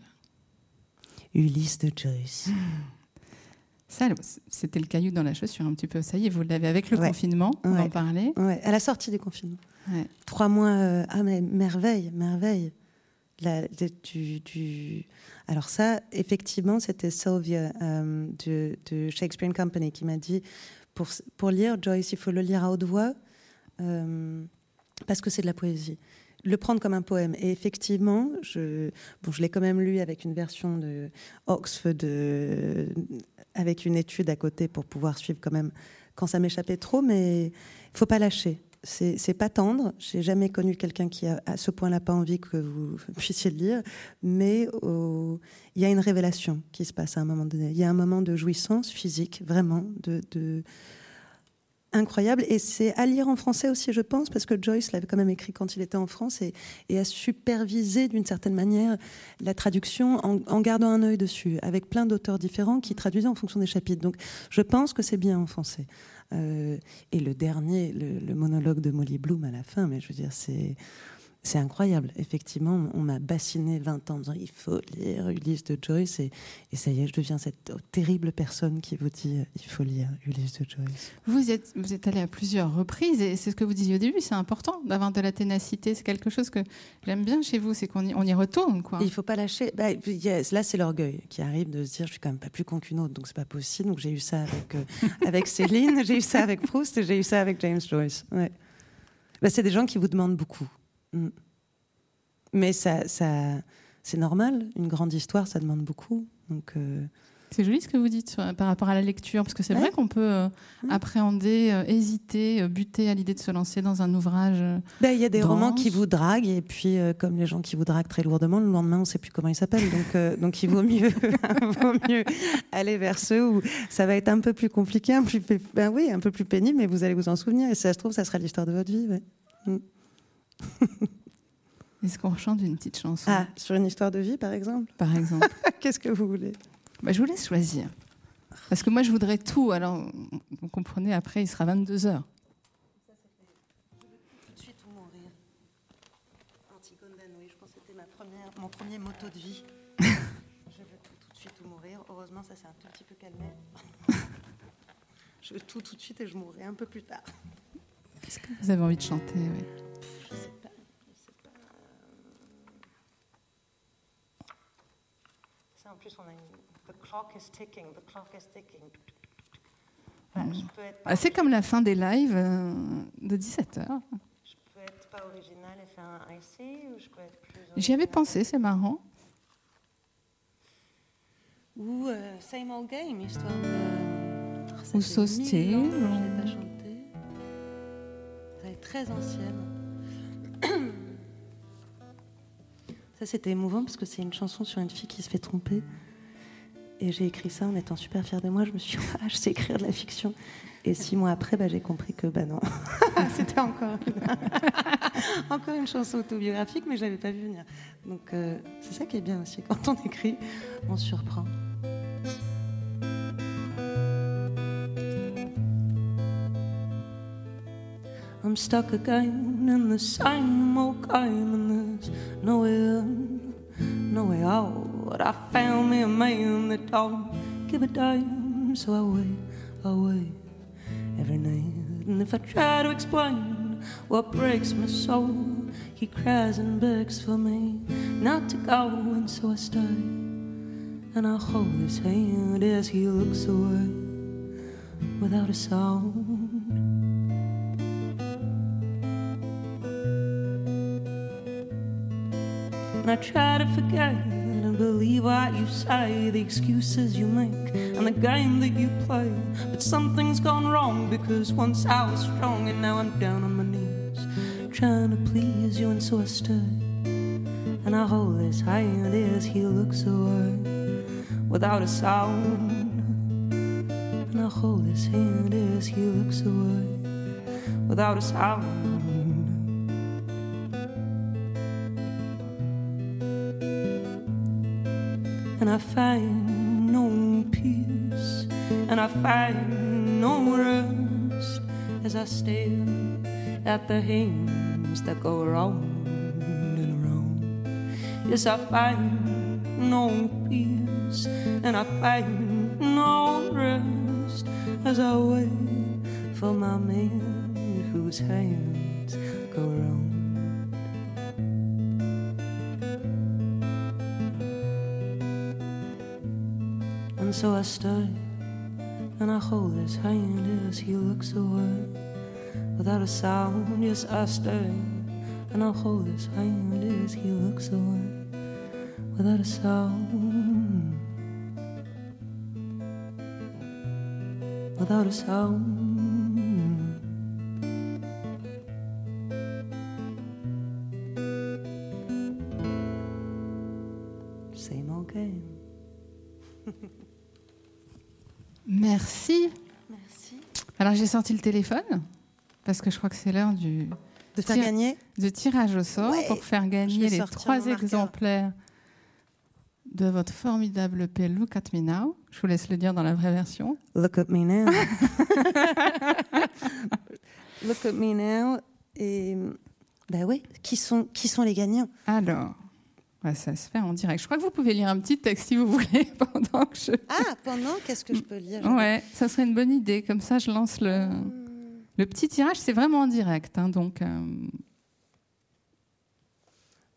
Ulysse de Joyce.
Ça, c'était le caillou dans la chaussure un petit peu. Ça y est, vous l'avez avec le
Ouais.
confinement, on
Ouais.
en parlait.
Ouais, à la sortie du confinement. Trois mois. euh, ah, mais merveille, merveille. La- de- du, du- Alors, ça, effectivement, c'était Sylvia euh, de, de Shakespeare Company qui m'a dit pour, pour lire Joyce, il faut le lire à haute voix euh, parce que c'est de la poésie. Le prendre comme un poème. Et effectivement, je, bon, l'ai quand même lu avec une version de Oxford, euh, avec une étude à côté pour pouvoir suivre quand même quand ça m'échappait trop, mais il faut pas lâcher. C'est pas tendre. J'ai jamais connu quelqu'un qui a à ce point-là pas envie que vous puissiez le lire, mais au- il y a une révélation qui se passe à un moment donné. Il y a un moment de jouissance physique, vraiment, de, incroyable. Et c'est à lire en français aussi, je pense, parce que Joyce l'avait quand même écrit quand il était en France et, et a supervisé d'une certaine manière la traduction en, en gardant un œil dessus, avec plein d'auteurs différents qui traduisaient en fonction des chapitres. Donc je pense que c'est bien en français. Euh, et le dernier, le, le monologue de Molly Bloom à la fin, mais je veux dire, c'est c'est incroyable. Effectivement, on m'a bassiné 20 ans en disant il faut lire Ulysse de Joyce et, et ça y est, je deviens cette terrible personne qui vous dit il faut lire Ulysse de Joyce.
Vous êtes, vous êtes allé à plusieurs reprises et c'est ce que vous disiez au début, c'est important d'avoir de la ténacité. C'est quelque chose que j'aime bien chez vous, c'est qu'on y, on y retourne. Quoi.
Il ne faut pas lâcher. Bah, yes, là, c'est l'orgueil qui arrive de se dire je suis quand même pas plus con qu'une autre, donc c'est pas possible. Donc j'ai eu ça avec, euh, avec Céline, j'ai eu ça avec Proust et j'ai eu ça avec James Joyce. Ouais. Bah, c'est des gens qui vous demandent beaucoup. Mm. Mais ça, ça, c'est normal. Une grande histoire, ça demande beaucoup. Donc, euh,
C'est joli ce que vous dites sur- par rapport à la lecture, parce que c'est
Ouais.
vrai qu'on peut euh,
Ouais.
appréhender, euh, hésiter, buter à l'idée de se lancer dans un ouvrage.
ben, il y a des romans qui vous draguent, et puis, euh, comme les gens qui vous draguent très lourdement, le lendemain, on ne sait plus comment ils s'appellent. Donc, donc il vaut mieux, vaut mieux aller vers ceux où ça va être un peu plus compliqué, un, plus, pé- ben oui, un peu plus pénible, mais vous allez vous en souvenir. Et si ça se trouve, ça sera l'histoire de votre vie. ouais.
Est-ce qu'on chante une petite chanson,
Ah, sur une histoire de vie, par exemple
par exemple
Qu'est-ce que vous voulez?
Bah, Je vous laisse choisir. Parce que moi, je voudrais tout. Alors, vous comprenez, après, il sera 22 heures.
Tout de suite ou mourir. Antigone Danoé, je pense que c'était ma première, mon premier moto de vie. je veux tout, tout de suite ou mourir. Heureusement, ça s'est un tout petit peu calmé. je veux tout tout de suite et je mourrai un peu plus tard.
Est-ce que vous avez envie de chanter oui
Je sais pas. Je sais pas. Ça, en plus, on a une. The clock is ticking. The clock is ticking. Voilà,
Ah, C'est comme la fin des lives euh, de 17h.
Je peux être pas original et faire un IC ou je peux être plus.
J'y avais pensé, c'est marrant.
Ou euh, Same Old Game, histoire de.
Ou
Je l'ai pas chanté. Elle est très ancienne. Ça, c'était émouvant parce que c'est une chanson sur une fille qui se fait tromper. Et j'ai écrit ça en étant super fière de moi. Je me suis dit, ah, je sais écrire de la fiction. Et six mois après, bah, j'ai compris que bah non. c'était encore une... encore une chanson autobiographique, mais je l'avais pas vu venir. Donc euh, c'est ça qui est bien aussi. Quand on écrit, on surprend. I'm stuck again in the same old there's no way in, no way out. I found me a man that don't give a damn, so I wait, I wait every night. And if I try to explain what breaks my soul, he cries and begs for me not to go, and so I stay. And I hold his hand as he looks away without a sound. And I try to forget and believe what you say, the excuses you make, and the game that you play. But something's gone wrong because once I was strong and now I'm down on my knees, trying to please you, and so I stay. And I hold his hand as he looks away without a sound. And I hold his hand as he looks away without a sound. And I find no peace, and I find no rest as I stare at the hands that go round and round. Yes, I find no peace, and I find no rest as I wait for my man whose hands go round. And so I stay and I hold his hand as he looks away without a sound. Yes, I stay and I hold his hand as he looks away without a sound. Without a sound.
Alors, j'ai sorti le téléphone parce que je crois que c'est l'heure du
De faire
Tiens.
gagner
de tirage au sort
Ouais,
pour faire gagner les trois exemplaires de votre formidable EP Look at Me Now. Je vous laisse le dire dans la vraie version.
Look at me now. Look at me now. Et Ben oui, qui sont, qui sont les gagnants?
Alors, ouais, ça se fait en direct. Je crois que vous pouvez lire un petit texte si vous voulez pendant que je.
Ah, pendant, qu'est-ce que je peux lire?
Ouais, ça serait une bonne idée. Comme ça, je lance le, le petit tirage. C'est vraiment en direct. hein, donc, euh,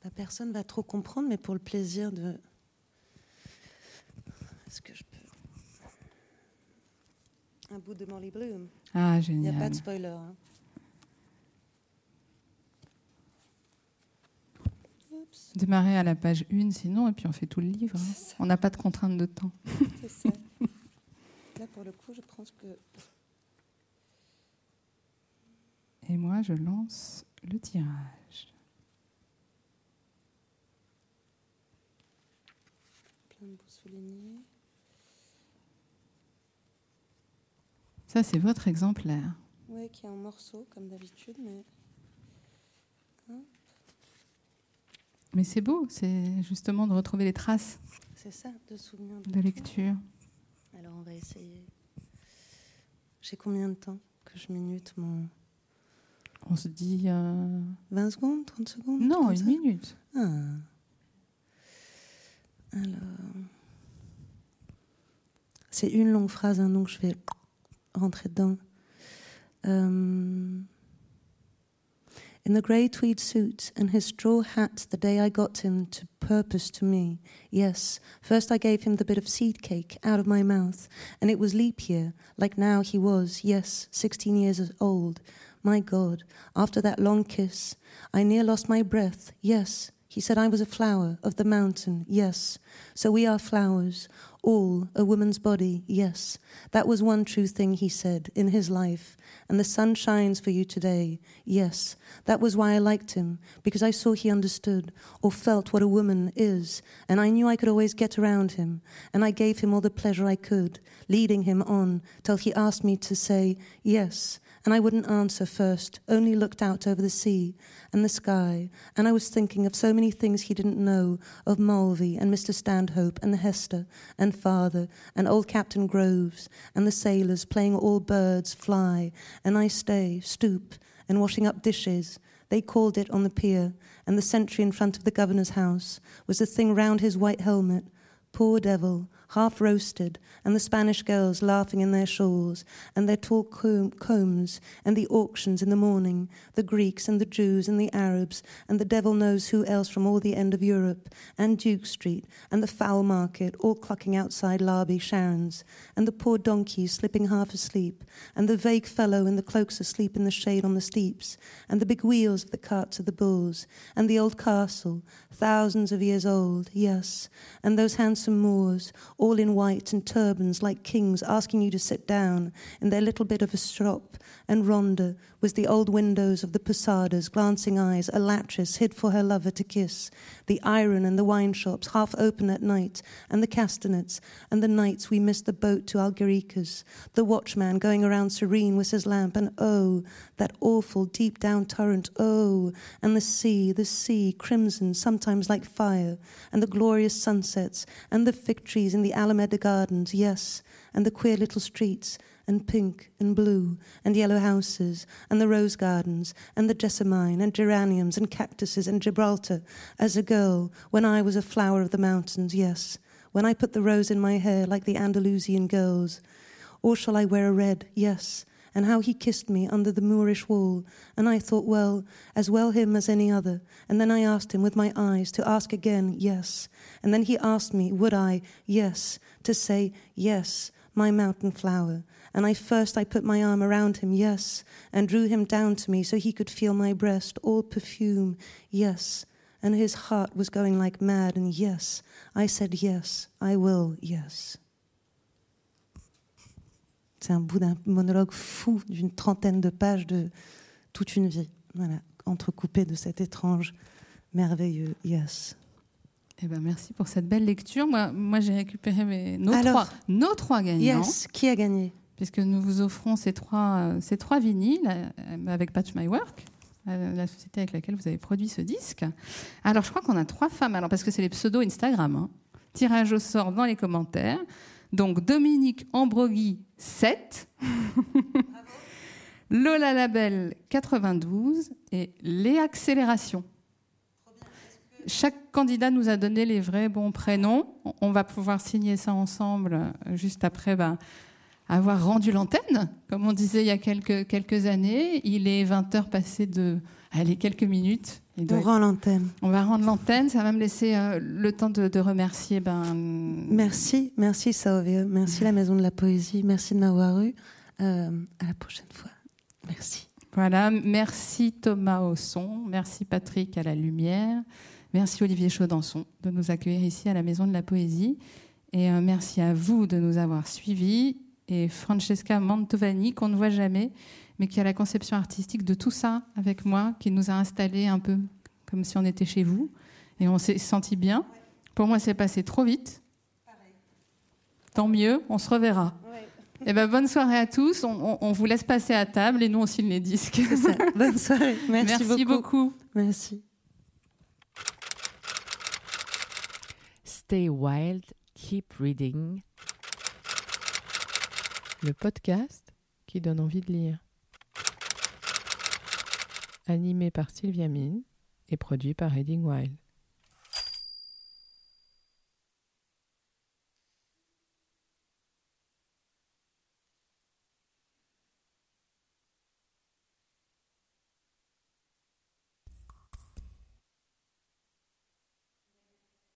La personne va trop comprendre, mais pour le plaisir de. Est-ce que je peux? Un bout de Molly Bloom.
Ah,
Il n'y a
génial.
pas de spoiler. hein.
Démarrer à la page 1, sinon, et puis on fait tout le livre. hein. On n'a pas de contrainte de temps.
c'est ça. Là, pour le coup, je pense que.
Et moi, je lance le tirage.
Plein de soulignés.
Ça, c'est votre exemplaire.
Ouais, qui est en morceaux, comme d'habitude, mais.
Mais c'est beau, c'est justement de retrouver les traces
C'est ça, de souvenirs.
de lecture.
Alors, on va essayer. J'ai combien de temps que je minute mon.
On se dit. euh,
20 secondes 30 secondes
Non, une minute.
Ah. Alors. C'est une longue phrase, hein, donc je vais rentrer dedans. Um, in the grey tweed suit and his straw hat the day I got him to purpose to me. Yes, first I gave him the bit of seed cake out of my mouth, and it was leap year, like now he was, yes, sixteen years old. My God, after that long kiss, I near lost my breath. Yes, he said I was a flower of the mountain. Yes, so we are flowers, all a woman's body. Yes, that was one true thing he said in his life. And the sun shines for you today. Yes, that was why I liked him, because I saw he understood or felt what a woman is. And I knew I could always get around him. And I gave him all the pleasure I could, leading him on till he asked me to say yes. And I wouldn't answer first, only looked out over the sea and the sky. And I was thinking of so many things he didn't know of Mulvey and Mr. Stanhope and Hester and father and old Captain Groves and the sailors playing all birds fly. And I stay, stoop, and washing up dishes. They called it on the pier, and the sentry in front of the governor's house was the thing round his white helmet. Poor devil, half roasted, and the Spanish girls laughing in their shawls, and their tall comb- combs, and the auctions in the morning, the Greeks and the Jews and the Arabs, and the devil knows who else from all the end of Europe, and Duke Street, and the fowl market, all clucking outside Larby Sharon's, and the poor donkeys slipping half asleep, and the vague fellow in the cloaks asleep in the shade on the steeps, and the big wheels of the carts of the bulls, and the old castle, thousands of years old, yes, and those handsome Moors, all in white and turbans like kings, asking you to sit down in their little bit of a shop, and Rhonda, with the old windows of the posadas, glancing eyes, a lattice hid for her lover to kiss, the iron and the wine shops half open at night, and the castanets, and the nights we missed the boat to Algericas, the watchman going around serene with his lamp, and oh, that awful deep down torrent, oh, and the sea, the sea, crimson, sometimes like fire, and the glorious sunsets, and the fig trees in the Alameda gardens, yes, and the queer little streets, and pink and blue and yellow houses and the rose gardens and the jessamine and geraniums and cactuses and Gibraltar as a girl when I was a flower of the mountains, yes, when I put the rose in my hair like the Andalusian girls. Or shall I wear a red? Yes. And how he kissed me under the Moorish wall. And I thought, well, as well him as any other. And then I asked him with my eyes to ask again, yes. And then he asked me, would I, yes, to say, yes, my mountain flower. And I first I put my arm around him, yes, and drew him down to me so he could feel my breast, all perfume, yes. And his heart was going like mad, and yes, I said yes, I will, yes. C'est un bout d'un monologue fou d'une trentaine de pages de toute une vie, voilà, entrecoupé de cet étrange, merveilleux yes.
Eh ben, merci pour cette belle lecture. Moi, moi j'ai récupéré mes, nos,
Alors,
trois, nos trois gagnants,
Yes, qui a gagné?
Puisque nous vous offrons ces trois, ces trois vinyles euh, avec Patch My Work, euh, la société avec laquelle vous avez produit ce disque. Alors, je crois qu'on a trois femmes, alors parce que c'est les pseudos Instagram. hein. Tirage au sort dans les commentaires. Donc, Dominique Ambrogui, 7. Lola Label 92 et les accélérations. Chaque candidat nous a donné les vrais bons prénoms. On va pouvoir signer ça ensemble euh, juste après ben, avoir rendu l'antenne, comme on disait il y a quelques, quelques années. Il est 20 heures passées de allez, quelques minutes.
on rend l'antenne.
On va rendre l'antenne. Ça va me laisser euh, le temps de, remercier. Ben...
Merci, merci Saovie, merci la Maison de la Poésie, merci de m'avoir eu. Euh, à la prochaine fois. Merci.
Voilà, merci Thomas au son, merci Patrick à la lumière. Merci Olivier Chaudançon de nous accueillir ici à la Maison de la Poésie. Et euh, merci à vous de nous avoir suivis. Et Francesca Mantovani, qu'on ne voit jamais, mais qui a la conception artistique de tout ça avec moi, qui nous a installés un peu comme si on était chez vous. Et on s'est senti bien. Pour moi, c'est passé trop vite. Tant mieux, on se reverra. Eh ben, bonne soirée à tous. On, vous laisse passer à table et nous, on signe les disques.
Bonne soirée. Merci,
Merci beaucoup.
Merci.
Stay Wild, Keep Reading.
Le podcast qui donne envie de lire. Animé par Sylvia Mine et produit par Reading Wild.